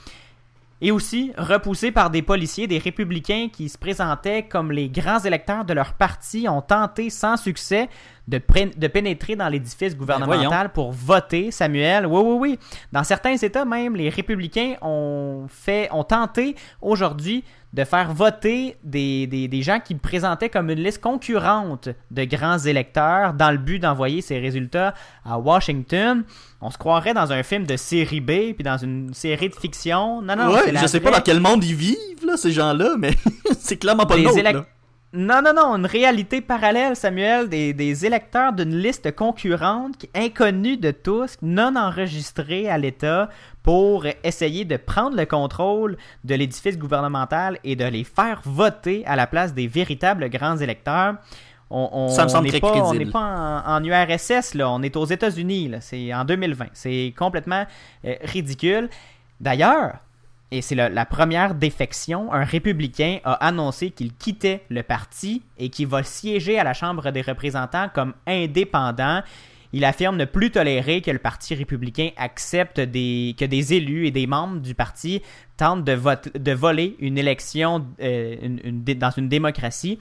et aussi repoussés par des policiers, des républicains qui se présentaient comme les grands électeurs de leur parti ont tenté sans succès de, pénétrer dans l'édifice gouvernemental pour voter, Samuel. Oui, oui, oui. Dans certains États même, les républicains ont fait, ont tenté aujourd'hui de faire voter des, des, des gens qui présentaient comme une liste concurrente de grands électeurs dans le but d'envoyer ces résultats à Washington. On se croirait dans un film de série B puis dans une série de fiction. Non, non, ouais, je sais pas dans quel monde ils vivent, là, ces gens-là, mais c'est clairement pas le des nôtre, élec- là. Non, non, non, une réalité parallèle, Samuel, des, des électeurs d'une liste concurrente, inconnue de tous, non enregistrée à l'État, pour essayer de prendre le contrôle de l'édifice gouvernemental et de les faire voter à la place des véritables grands électeurs. On, on- Ça me semble on n'est très pas, on n'est pas en, en URSS, là, on est aux États-Unis, là, c'est en 2020. C'est complètement euh, ridicule. D'ailleurs, et c'est la, la première défection, un républicain a annoncé qu'il quittait le parti et qu'il va siéger à la Chambre des représentants comme indépendant. Il affirme ne plus tolérer que le Parti républicain accepte que des élus et des membres du parti tentent de, voler une élection euh, dans une démocratie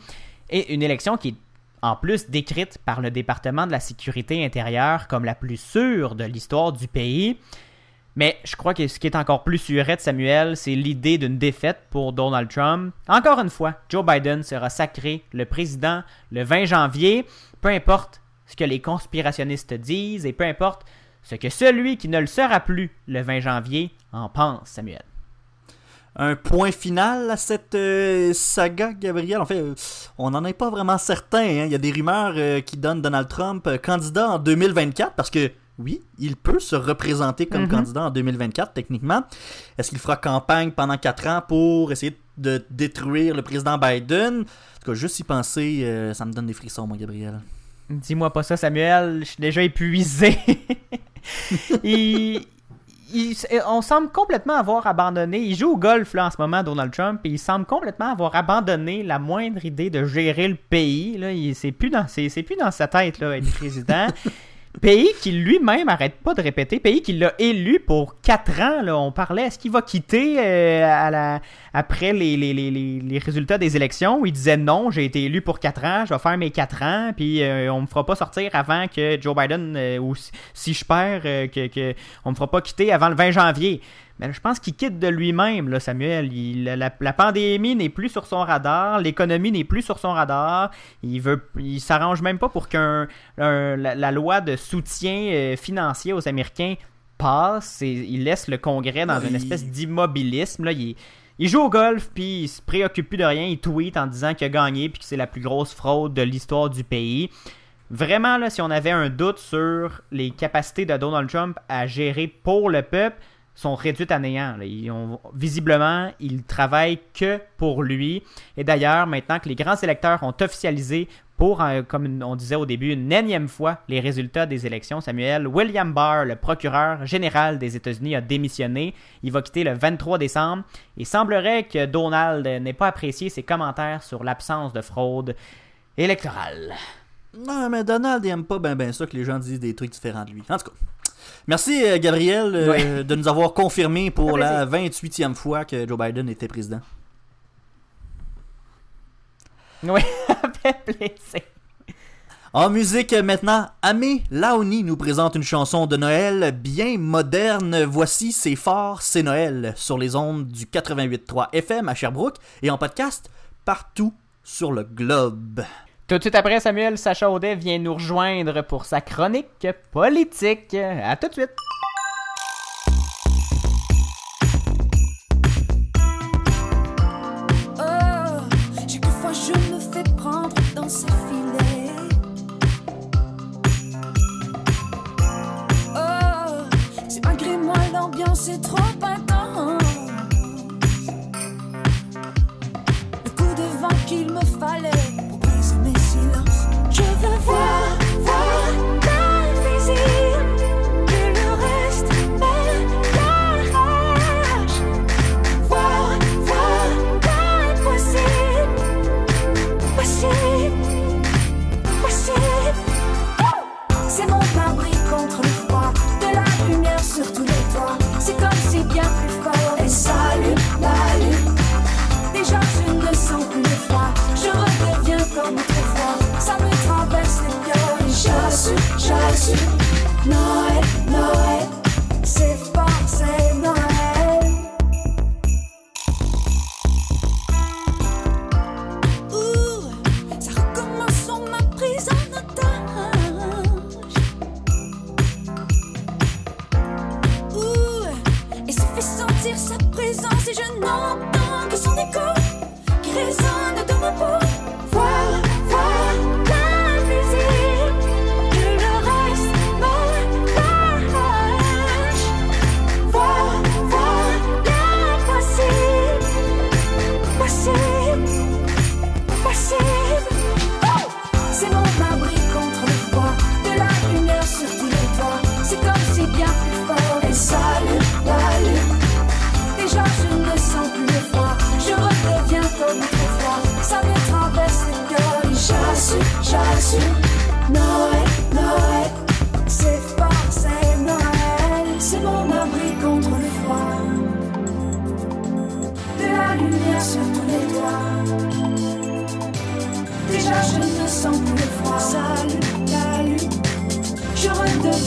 et une élection qui est en plus décrite par le département de la sécurité intérieure comme la plus sûre de l'histoire du pays. Mais je crois que ce qui est encore plus surette, Samuel, c'est l'idée d'une défaite pour Donald Trump. Encore une fois, Joe Biden sera sacré le président le 20 janvier, peu importe ce que les conspirationnistes disent et peu importe ce que celui qui ne le sera plus le 20 janvier en pense, Samuel. un point final à cette euh, saga, Gabriel? En fait, euh, on n'en est pas vraiment certain. hein. Il y a des rumeurs euh, qui donnent Donald Trump candidat en 2024 parce que, oui, il peut se représenter comme Mhm. candidat en 2024, techniquement. Est-ce qu'il fera campagne pendant 4 ans pour essayer de détruire le président Biden? En tout cas, juste y penser, euh, ça me donne des frissons, moi, Gabriel. Dis-moi pas ça, Samuel. Je suis déjà épuisé. il, il- on semble complètement avoir abandonné. Il joue au golf là, en ce moment, Donald Trump, et il semble complètement avoir abandonné la moindre idée de gérer le pays. Là. C'est plus, dans- c'est plus dans sa tête là, être président. Pays qui lui-même arrête pas de répéter, pays qui l'a élu pour 4 ans. Là. On parlait, est-ce qu'il va quitter euh, après les, résultats des élections? Où il disait non, j'ai été élu pour 4 ans, je vais faire mes 4 ans, puis euh, on me fera pas sortir avant que Joe Biden, euh, ou si, si je perds, euh, que, que on me fera pas quitter avant le 20 janvier. Mais je pense qu'il quitte de lui-même, là, Samuel. Il- la, la pandémie n'est plus sur son radar, l'économie n'est plus sur son radar. Il veut, il s'arrange même pas pour qu'un un- la, la loi de soutien euh, financier aux Américains passe. Et il laisse le Congrès dans Oui. une espèce d'immobilisme. Là, il, il joue au golf, puis il se préoccupe plus de rien. Il tweet en disant qu'il a gagné, puis que c'est la plus grosse fraude de l'histoire du pays. Vraiment, là, si on avait un doute sur les capacités de Donald Trump à gérer pour le peuple, sont réduites à néant. là. Ils visiblement, il travaille que pour lui. Et d'ailleurs, maintenant que les grands électeurs ont officialisé pour, euh, comme on disait au début, une énième fois les résultats des élections, Samuel, William Barr, le procureur général des États-Unis, a démissionné. Il va quitter le 23 décembre. Il semblerait que Donald n'ait pas apprécié ses commentaires sur l'absence de fraude électorale. Non, mais Donald, il aime pas ben ben ça que les gens disent des trucs différents de lui. En tout cas. Merci, euh, Gabriel, euh, Ouais. de nous avoir confirmé pour la 28e fois que Joe Biden était président. Oui, plaisir. En musique maintenant, Amé Laoni nous présente une chanson de Noël bien moderne. Voici C'est fort, c'est Noël sur les ondes du 88.3 FM à Sherbrooke et en podcast partout sur le globe. Tout de suite après, Samuel Sacha Audet vient nous rejoindre pour sa chronique politique. À tout de suite. C'est trop intense. Le coup de vent qu'il me fallait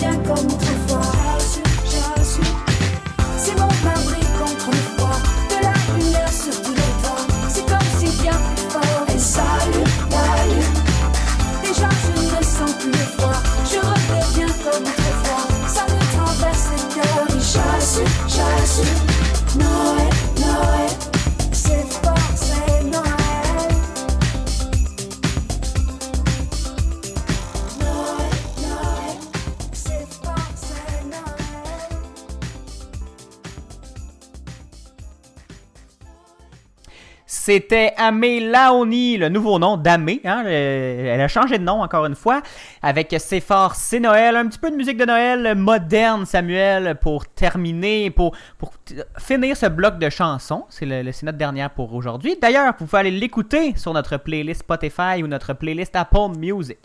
redeviens comme C'était Amé Laoni, le nouveau nom d'Amé. Hein, le- elle a changé de nom encore une fois. Avec C'est fort, c'est Noël. Un petit peu de musique de Noël moderne, Samuel, pour terminer, pour, finir ce bloc de chansons. C'est notre dernière pour aujourd'hui. D'ailleurs, vous pouvez aller l'écouter sur notre playlist Spotify ou notre playlist Apple Music.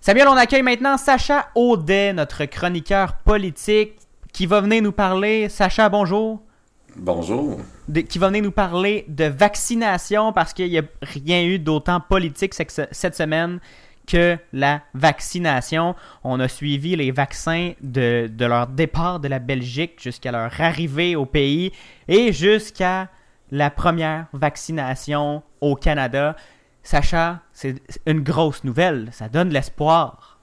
Samuel, on accueille maintenant Sacha Audet, notre chroniqueur politique, qui va venir nous parler. Sacha, bonjour Bonjour. de- qui va venir nous parler de vaccination parce qu'il n'y a rien eu d'autant politique cette semaine que la vaccination. On a suivi les vaccins de, de leur départ de la Belgique jusqu'à leur arrivée au pays et jusqu'à la première vaccination au Canada. Sacha, c'est une grosse nouvelle. Ça donne l'espoir.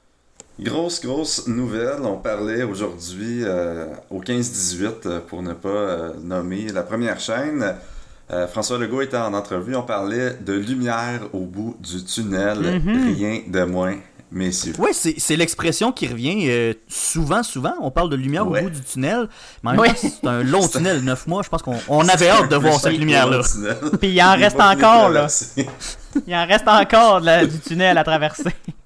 Grosse, grosse nouvelle. On parlait aujourd'hui euh, au 15-18, euh, pour ne pas euh, nommer la première chaîne. Euh, François Legault était en entrevue. On parlait de lumière au bout du tunnel. Mhm. Rien de moins, messieurs. Ouais, c'est c'est l'expression qui revient euh, souvent, souvent. On parle de lumière Ouais. au bout du tunnel. Mais en même Ouais. temps, c'est un long tunnel, 9 mois. Je pense qu'on on avait hâte de voir cette lumière-là. Puis il en reste encore, là. Il en reste encore du tunnel à traverser.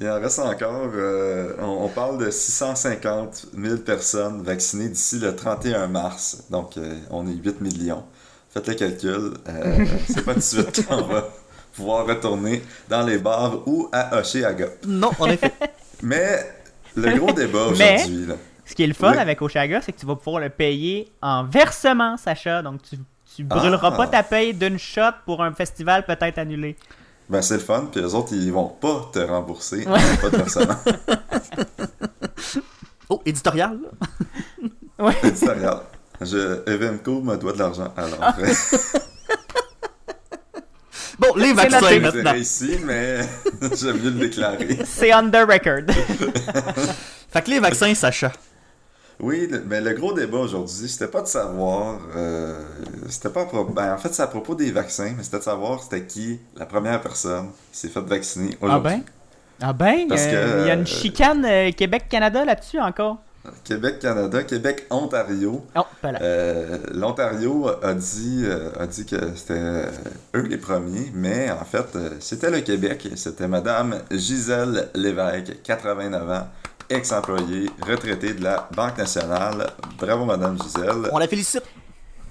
Il en reste encore. euh, on, on parle de 650 000 personnes vaccinées d'ici le 31 mars. Donc, euh, on est 8 millions. Faites le calcul. euh, c'est pas tout de suite qu'on va pouvoir retourner dans les bars ou à Oshéaga. Non, en effet. Mais le gros débat aujourd'hui, là. Ce qui est le fun Oui. avec Oshaga, c'est que tu vas pouvoir le payer en versement, Sacha. Donc, tu, tu brûleras Ah. pas ta paye d'une shot pour un festival peut-être annulé. Ben, c'est le fun. Puis les autres, ils vont pas te rembourser. Ouais. Pas de versement. Oh, éditorial? là. Ouais. Regarde. Je, Evenco me doit de l'argent. Alors, euh, Bon, les vaccins maintenant. ici, mais j'aime mieux le déclarer. C'est on the record. Fait que les vaccins, Sacha. Oui, le- mais le gros débat aujourd'hui, c'était pas de savoir. euh, c'était pas. Ben, en fait, c'est à propos des vaccins, mais c'était de savoir c'était qui la première personne qui s'est faite vacciner ah aujourd'hui. ben? Ah ben? Parce euh, que, Il y a une euh, chicane euh, Québec-Canada là-dessus encore. Québec-Canada, Québec-Ontario. Oh, pas là. Euh, L'Ontario a dit, euh, a dit que c'était eux les premiers, mais en fait, c'était le Québec. C'était Madame Gisèle Lévesque, 89 ans, ex-employée, retraitée de la Banque nationale. Bravo, Madame Gisèle. On la félicite.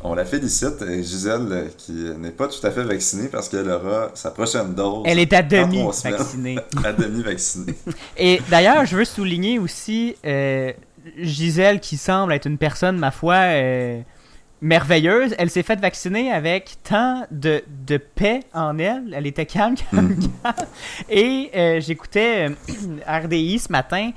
On la félicite, et Gisèle, euh, qui n'est pas tout à fait vaccinée parce qu'elle aura sa prochaine dose. Elle est à demi vaccinée. à demi vaccinée. Et d'ailleurs, je veux souligner aussi euh, Gisèle qui semble être une personne, ma foi, euh, merveilleuse. Elle s'est faite vacciner avec tant de, de paix en elle. Elle était calme, calme, calme. Et euh, j'écoutais euh, RDI ce matin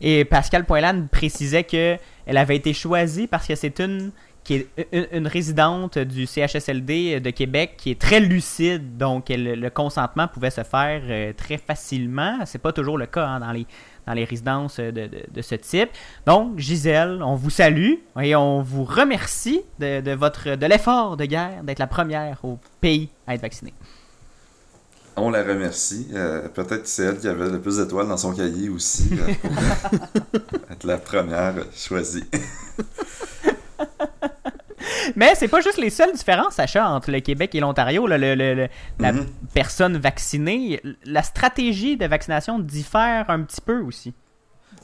et Pascal Poilane précisait que elle avait été choisie parce que c'est une est une, résidente du CHSLD de Québec qui est très lucide, donc le consentement pouvait se faire euh, très facilement. C'est pas toujours le cas hein, dans les dans les résidences de, de- ce type. Donc, Gisèle, on vous salue et on vous remercie de votre de l'effort de guerre d'être la première au pays à être vaccinée. On la remercie. Euh, Peut-être que c'est elle qui avait le plus d'étoiles dans son cahier aussi. euh, pour être la première choisie. Mais c'est pas juste les seules différences, Sacha, entre le Québec et l'Ontario. là, le- le- le- la Mhm. personne vaccinée, la stratégie de vaccination diffère un petit peu aussi.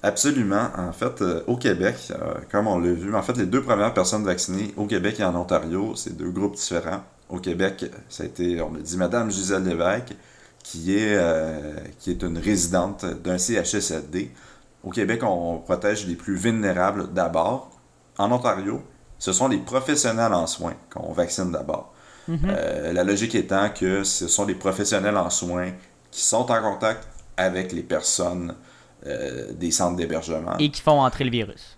Absolument. En fait, euh, au Québec, euh, comme on l'a vu, en fait, les deux premières personnes vaccinées au Québec et en Ontario, c'est deux groupes différents. Au Québec, ça a été, on a dit Madame Gisèle Lévesque, qui est, euh, qui est une résidente d'un CHSLD. Au Québec, on protège les plus vulnérables d'abord. En Ontario, ce sont les professionnels en soins qu'on vaccine d'abord. Mhm. Euh, la logique étant que ce sont les professionnels en soins qui sont en contact avec les personnes euh, des centres d'hébergement Et qui font entrer le virus.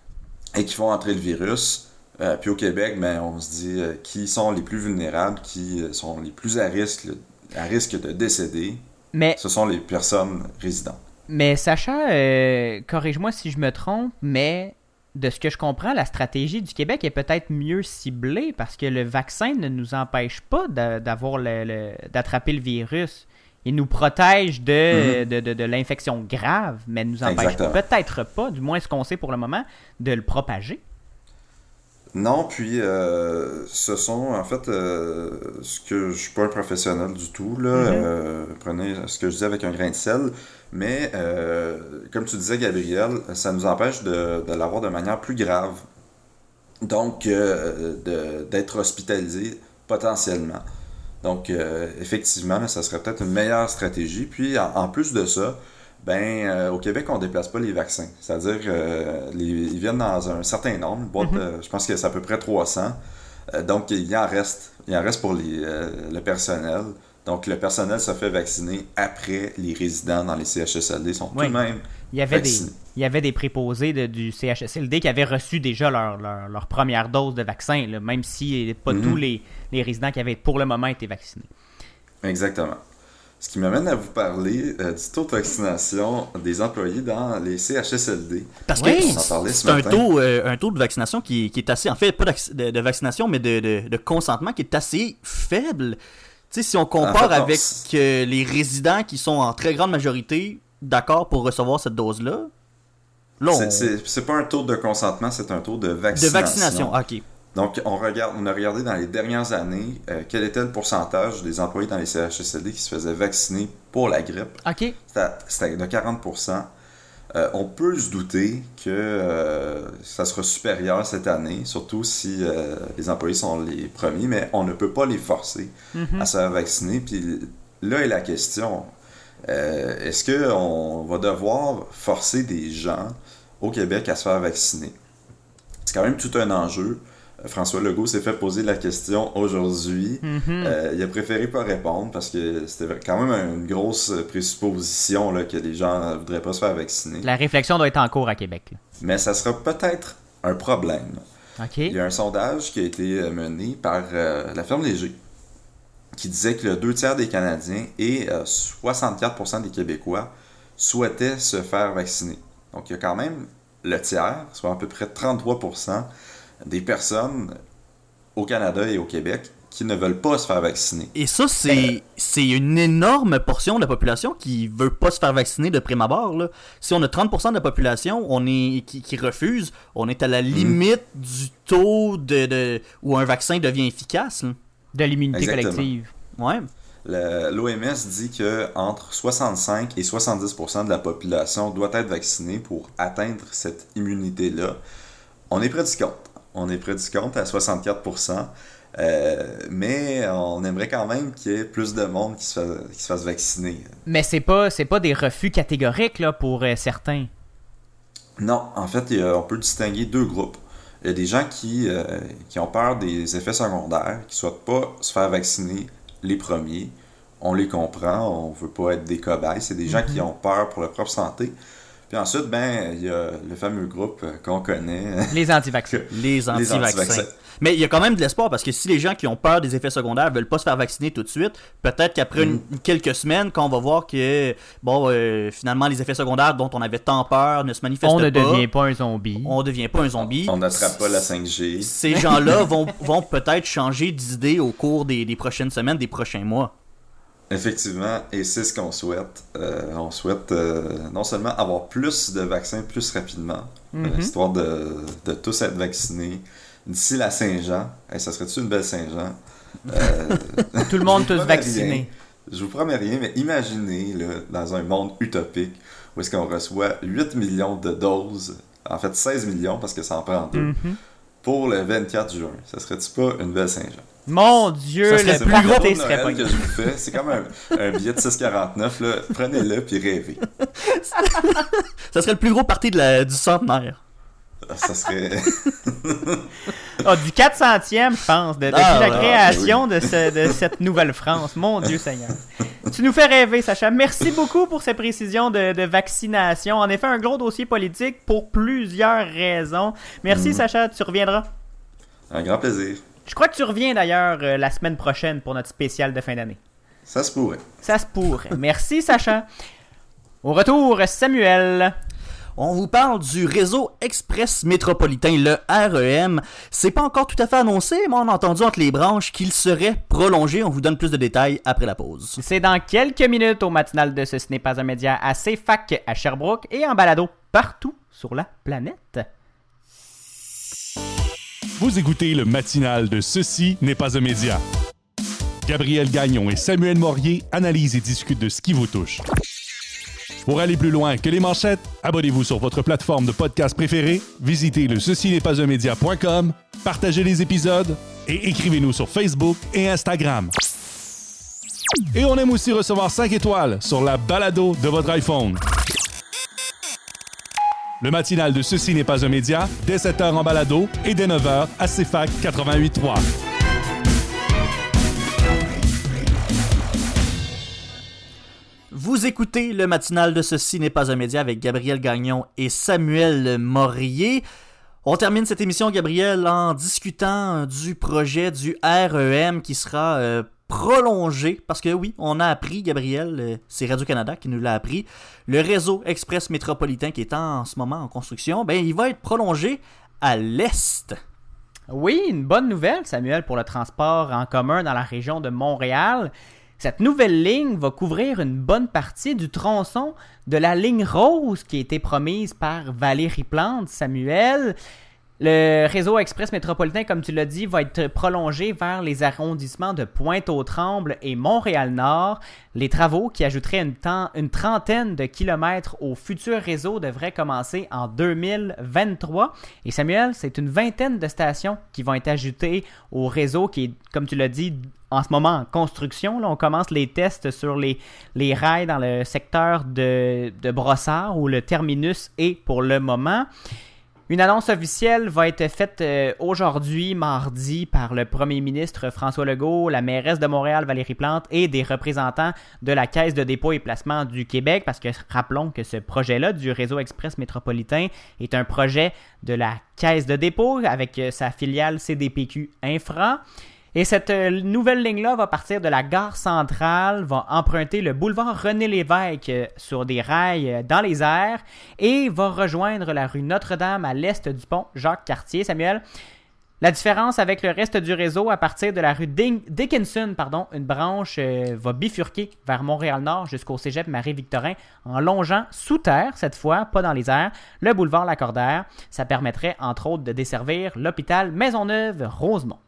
et qui font entrer le virus. Euh, puis au Québec, ben, on se dit euh, qui sont les plus vulnérables, qui euh, sont les plus à risque, à risque de décéder. Mais, Ce sont les personnes résidentes. mais Sacha, euh, corrige-moi si je me trompe, mais de ce que je comprends, la stratégie du Québec est peut-être mieux ciblée parce que le vaccin ne nous empêche pas d'a- d'avoir le, le- d'attraper le virus. Il nous protège de, de, de- de l'infection grave, mais ne nous empêche peut-être pas, du moins ce qu'on sait pour le moment, de le propager. Non, puis euh, ce sont en fait euh, ce que je suis pas un professionnel du tout là. Mhm. euh, prenez ce que je dis avec un grain de sel, mais comme tu disais Gabriel, ça nous empêche de, de l'avoir de manière plus grave. Donc d'être hospitalisé potentiellement. Donc effectivement, ça serait peut-être une meilleure stratégie. Puis en, en plus de ça, ben euh, au Québec on déplace pas les vaccins. C'est-à-dire euh, les- ils viennent dans un certain nombre, Mhm. euh, je pense que c'est à peu près 300. Euh, donc il y en reste, il en reste pour les, le personnel. Donc le personnel se fait vacciner après les résidents dans les CHSLD sont Oui. tout de même Il y avait des, vaccinés. il y avait des préposés de- du CHSLD qui avaient reçu déjà leur, leur, leur première dose de vaccin, là, même si pas Mhm. tous les, les résidents qui avaient pour le moment été vaccinés. Exactement. Ce qui m'amène à vous parler euh, du taux de vaccination des employés dans les CHSLD. Parce que c'est un taux, euh, un taux de vaccination qui, qui est assez, en fait, pas de, de vaccination, mais de, de- de consentement qui est assez faible. Tu sais, si on compare En fait, non, avec euh, les résidents qui sont en très grande majorité d'accord pour recevoir cette dose-là, là, on... C'est- pas un taux de consentement, c'est un taux de de vaccination. vaccination, ah, ok. Donc, on, regarde, on a regardé dans les dernières années euh, quel était le pourcentage des employés dans les CHSLD qui se faisaient vacciner pour la grippe. OK. C'était de 40%. Euh, on peut se douter que euh, ça sera supérieur cette année, surtout si euh, les employés sont les premiers, mais on ne peut pas les forcer Mhm. à se faire vacciner. Puis là est la question est-ce qu'on va devoir forcer des gens au Québec à se faire vacciner? C'est quand même tout un enjeu. François Legault s'est fait poser la question aujourd'hui. Mhm. Euh, il a préféré pas répondre parce que c'était quand même une grosse présupposition là, que les gens ne voudraient pas se faire vacciner. La réflexion doit être en cours à Québec. là. Mais ça sera peut-être un problème. Il y a un sondage qui a été euh, mené par euh, la ferme Léger qui disait que le deux tiers des Canadiens et euh, 64% des Québécois souhaitaient se faire vacciner. Donc il y a quand même le tiers, soit à peu près 33% des personnes au Canada et au Québec qui ne veulent pas se faire vacciner. Et ça, c'est c'est une énorme portion de la population qui veut pas se faire vacciner de prime abord. Là. Si on a 30% de la population on est, qui, qui refuse, on est à la limite du taux de, de- où un vaccin devient efficace. là. De l'immunité Exactement. collective. Ouais. L'OMS dit que entre 65 et 70% de la population doit être vaccinée pour atteindre cette immunité-là. On est près du compte. On est près du compte à 64%. euh, mais on aimerait quand même qu'il y ait plus de monde qui se fasse, qui se fasse vacciner. Mais c'est pas c'est pas des refus catégoriques là, pour euh, certains. Non, en fait, a- on peut distinguer deux groupes. Il y a des gens qui, euh, qui ont peur des effets secondaires, qui ne souhaitent pas se faire vacciner les premiers. On les comprend, on veut pas être des cobayes. C'est des gens qui ont peur pour leur propre santé. Puis ensuite, ben, il y a le fameux groupe euh, qu'on connaît. Les anti-vaccins. Les anti-vaccins. Mais il y a quand même de l'espoir parce que si les gens qui ont peur des effets secondaires veulent pas se faire vacciner tout de suite, peut-être qu'après une- quelques semaines, quand on va voir que bon, euh, finalement les effets secondaires dont on avait tant peur ne se manifestent On pas, ne devient pas un zombie. on devient pas un zombie. On n'attrape pas la 5G. Ces gens-là vont, vont peut-être changer d'idée au cours des, des prochaines semaines, des prochains mois. Effectivement, et c'est ce qu'on souhaite. Euh, on souhaite euh, non seulement avoir plus de vaccins plus rapidement, euh, Mhm. histoire de, de tous être vaccinés d'ici la Saint-Jean. Hey, ça serait-tu une belle Saint-Jean? Tout le monde promets vacciné. rien. Je vous promets rien, mais imaginez, là, dans un monde utopique, où est-ce qu'on reçoit 8 millions de doses, en fait 16 millions, parce que ça en prend deux, Mhm. pour le 24 juin. Ça serait-tu pas une belle Saint-Jean? Mon Dieu, Ça le plus gros serait pas que je vous fais. C'est comme un, un billet de 6,49. là. Prenez-le puis rêvez. Ça serait le plus gros parti de la, du centenaire. Ah, Ça serait. Ah, du 400e, je pense, de- depuis Ah, la création de, ce- de cette Nouvelle-France. Mon Dieu Seigneur. Tu nous fais rêver, Sacha. Merci beaucoup pour ces précisions de, de vaccination. En effet, un gros dossier politique pour plusieurs raisons. Merci, Mhm. Sacha. Tu reviendras. Un grand plaisir. Je crois que tu reviens d'ailleurs euh, la semaine prochaine pour notre spécial de fin d'année. Ça se pourrait. Ça se pourrait. Merci, Sacha. Au retour, Samuel. On vous parle du réseau express métropolitain, le REM. C'est pas encore tout à fait annoncé, mais on a entendu entre les branches qu'il serait prolongé. On vous donne plus de détails après la pause. C'est dans quelques minutes au matinal de Ce n'est pas un média à CFAC à Sherbrooke et en balado partout sur la planète. Vous écoutez le matinal de Ceci n'est pas un média. Gabriel Gagnon et Samuel Morier analysent et discutent de ce qui vous touche. Pour aller plus loin que les manchettes, abonnez-vous sur votre plateforme de podcast préférée, visitez le ceci n'est pas un média.com, partagez les épisodes et écrivez-nous sur Facebook et Instagram. Et on aime aussi recevoir 5 étoiles sur la balado de votre iPhone. Le matinal de Ceci n'est pas un média, dès 7h en balado et dès 9h à CFAC 88.3. Vous écoutez le matinal de Ceci n'est pas un média avec Gabriel Gagnon et Samuel Morier. On termine cette émission, Gabriel, en discutant du projet du REM qui sera euh, prolongé. Parce que oui, on a appris, Gabriel, euh, c'est Radio-Canada qui nous l'a appris, le réseau express métropolitain qui est en, ce moment en construction, ben, il va être prolongé à l'est. Oui, une bonne nouvelle, Samuel, pour le transport en commun dans la région de Montréal. Cette nouvelle ligne va couvrir une bonne partie du tronçon de la ligne rose qui a été promise par Valérie Plante, Samuel. Le réseau express métropolitain, comme tu l'as dit, va être prolongé vers les arrondissements de Pointe-aux-Trembles et Montréal-Nord. Les travaux qui ajouteraient une, trentaine de kilomètres au futur réseau devraient commencer en 2023. Et Samuel, c'est une vingtaine de stations qui vont être ajoutées au réseau qui est, comme tu l'as dit, en ce moment en construction. On commence les tests sur les, les rails dans le secteur de, de Brossard où le terminus est pour le moment. Une annonce officielle va être faite euh, aujourd'hui, mardi, par le premier ministre François Legault, la mairesse de Montréal Valérie Plante et des représentants de la Caisse de dépôt et placement du Québec, parce que rappelons que ce projet-là du réseau express métropolitain est un projet de la Caisse de dépôt avec euh, sa filiale CDPQ Infra. Et cette euh, nouvelle ligne-là va partir de la gare centrale, va emprunter le boulevard René Lévesque euh, sur des rails euh, dans les airs et va rejoindre la rue Notre-Dame à l'est du pont Jacques-Cartier. Samuel, la différence avec le reste du réseau, à partir de la rue Dickinson, pardon, une branche va bifurquer vers Montréal-Nord jusqu'au cégep Marie-Victorin en longeant sous terre, cette fois, pas dans les airs, le boulevard Lacordaire. Ça permettrait, entre autres, de desservir l'hôpital Maisonneuve-Rosemont.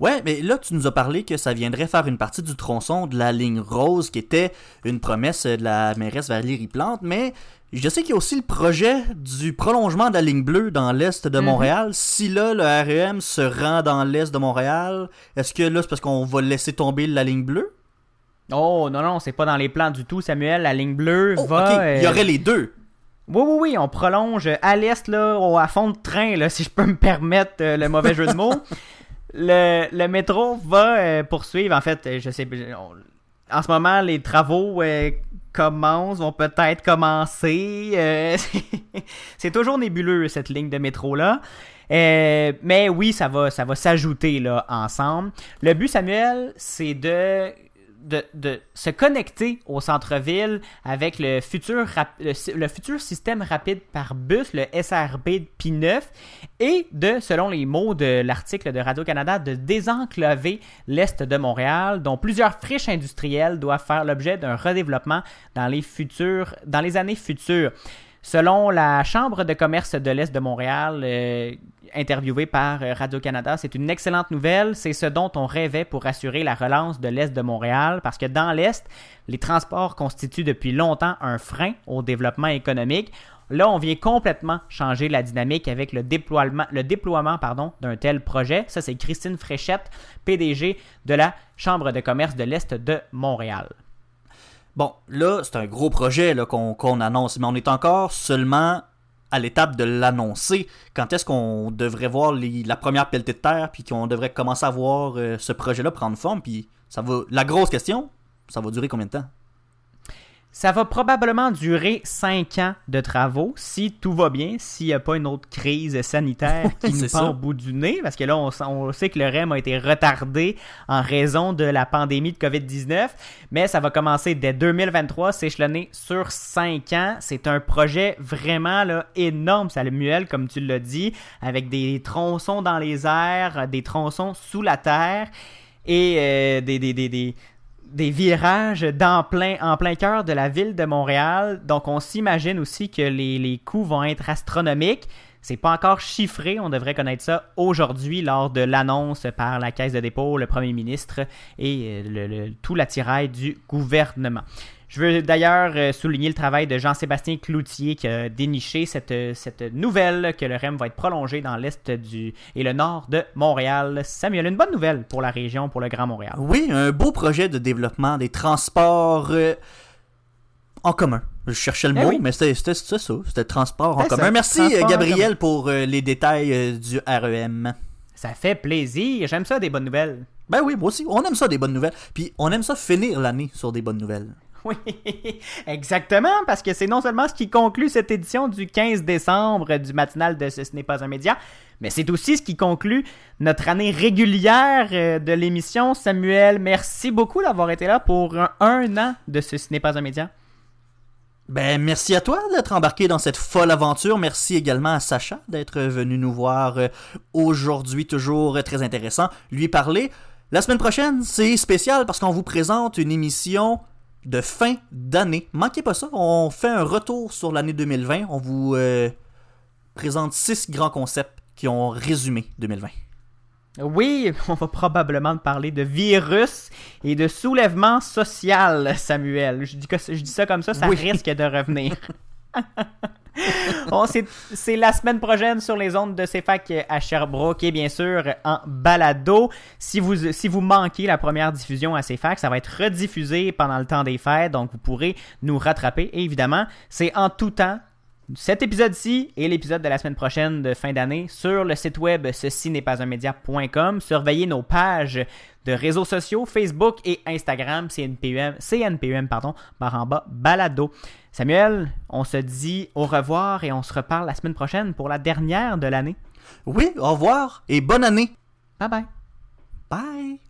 Ouais, mais là, tu nous as parlé que ça viendrait faire une partie du tronçon de la ligne rose, qui était une promesse de la mairesse Valérie Plante, mais je sais qu'il y a aussi le projet du prolongement de la ligne bleue dans l'est de Mhm. Montréal. Si là, le REM se rend dans l'est de Montréal, est-ce que là, c'est parce qu'on va laisser tomber la ligne bleue? Oh non, non, c'est pas dans les plans du tout, Samuel. La ligne bleue va. ok, il y euh, aurait les deux. Oui, oui, oui, on prolonge à l'est, là, à fond de train, là, si je peux me permettre euh, le mauvais jeu de mots. Le, métro va euh, poursuivre, en fait, euh, je sais, en ce moment, les travaux euh, commencent, vont peut-être commencer. c'est toujours nébuleux, cette ligne de métro-là. Euh, mais oui, ça va, ça va s'ajouter là ensemble. Le but, Samuel, c'est de, de, se connecter au centre-ville avec le futur, système rapide par bus, le SRB de P9, et de, selon les mots de l'article de Radio-Canada, de désenclaver l'Est de Montréal, dont plusieurs friches industrielles doivent faire l'objet d'un redéveloppement dans les, dans les années futures. Selon la Chambre de commerce de l'Est de Montréal, euh, interviewée par euh, Radio-Canada, c'est une excellente nouvelle. C'est ce dont on rêvait pour assurer la relance de l'Est de Montréal, parce que dans l'Est, les transports constituent depuis longtemps un frein au développement économique. Là, on vient complètement changer la dynamique avec le déploiement, le déploiement pardon, d'un tel projet. Ça, c'est Christine Fréchette, PDG de la Chambre de commerce de l'Est de Montréal. Bon, là, c'est un gros projet qu'on annonce, mais on est encore seulement à l'étape de l'annoncer. Quand est-ce qu'on devrait voir la première pelletée de terre, puis qu'on devrait commencer à voir euh, ce projet-là prendre forme, puis ça va... La grosse question, ça va durer combien de temps? Ça va probablement durer 5 ans de travaux si tout va bien, s'il n'y a pas une autre crise sanitaire qui nous pend au bout du nez, parce que là, on, sait que le REM a été retardé en raison de la pandémie de COVID-19, mais ça va commencer dès 2023, s'échelonner sur 5 ans. C'est un projet vraiment là, énorme, Samuel, comme tu l'as dit, avec des tronçons dans les airs, des tronçons sous la terre et euh, des, des, des, des, des virages en plein cœur de la ville de Montréal. Donc, on s'imagine aussi que les, les coûts vont être astronomiques. C'est pas encore chiffré, on devrait connaître ça aujourd'hui lors de l'annonce par la Caisse de dépôt, le premier ministre et euh, tout l'attirail du gouvernement. Je veux d'ailleurs euh, souligner le travail de Jean-Sébastien Cloutier qui a déniché cette, euh, cette nouvelle que le REM va être prolongé dans l'est du et le nord de Montréal. Samuel, une bonne nouvelle pour la région, pour le Grand Montréal. Oui, un beau projet de développement des transports euh, en commun. Je cherchais le Eh mot, oui. mais c'était ça. C'était transport en commun. ça, Merci, Gabriel, pour euh, les détails euh, du REM. Ça fait plaisir, j'aime ça des bonnes nouvelles. Ben oui, moi aussi. On aime ça, des bonnes nouvelles. Puis on aime ça finir l'année sur des bonnes nouvelles. Oui, exactement, parce que c'est non seulement ce qui conclut cette édition du 15 décembre du matinal de Ce, Ce n'est pas un média, mais c'est aussi ce qui conclut notre année régulière euh, de l'émission. Samuel, merci beaucoup d'avoir été là pour un, an de Ce, Ce n'est pas un média. Ben, merci à toi d'être embarqué dans cette folle aventure. Merci également à Sacha d'être venu nous voir euh, aujourd'hui, toujours très intéressant. Lui parler. La semaine prochaine, c'est spécial parce qu'on vous présente une émission de fin d'année. Manquez pas ça. On fait un retour sur l'année 2020. On vous euh, présente six grands concepts qui ont résumé 2020. Oui, on va probablement parler de virus et de soulèvement social, Samuel. Je dis, que, je dis ça comme ça, ça Oui. risque de revenir. On, c'est, la semaine prochaine sur les ondes de CFAC à Sherbrooke et bien sûr en balado. Si vous, si vous manquez la première diffusion à CFAC, ça va être rediffusé pendant le temps des fêtes, donc vous pourrez nous rattraper. Et évidemment, c'est en tout temps cet épisode-ci et l'épisode de la semaine prochaine de fin d'année sur le site web ceci n'est pas un média.com. Surveillez nos pages de réseaux sociaux, Facebook et Instagram, CNPUM, CNPUM pardon, par en bas, balado. Samuel, on se dit au revoir et on se reparle la semaine prochaine pour la dernière de l'année. Oui, au revoir et bonne année. Bye bye. Bye.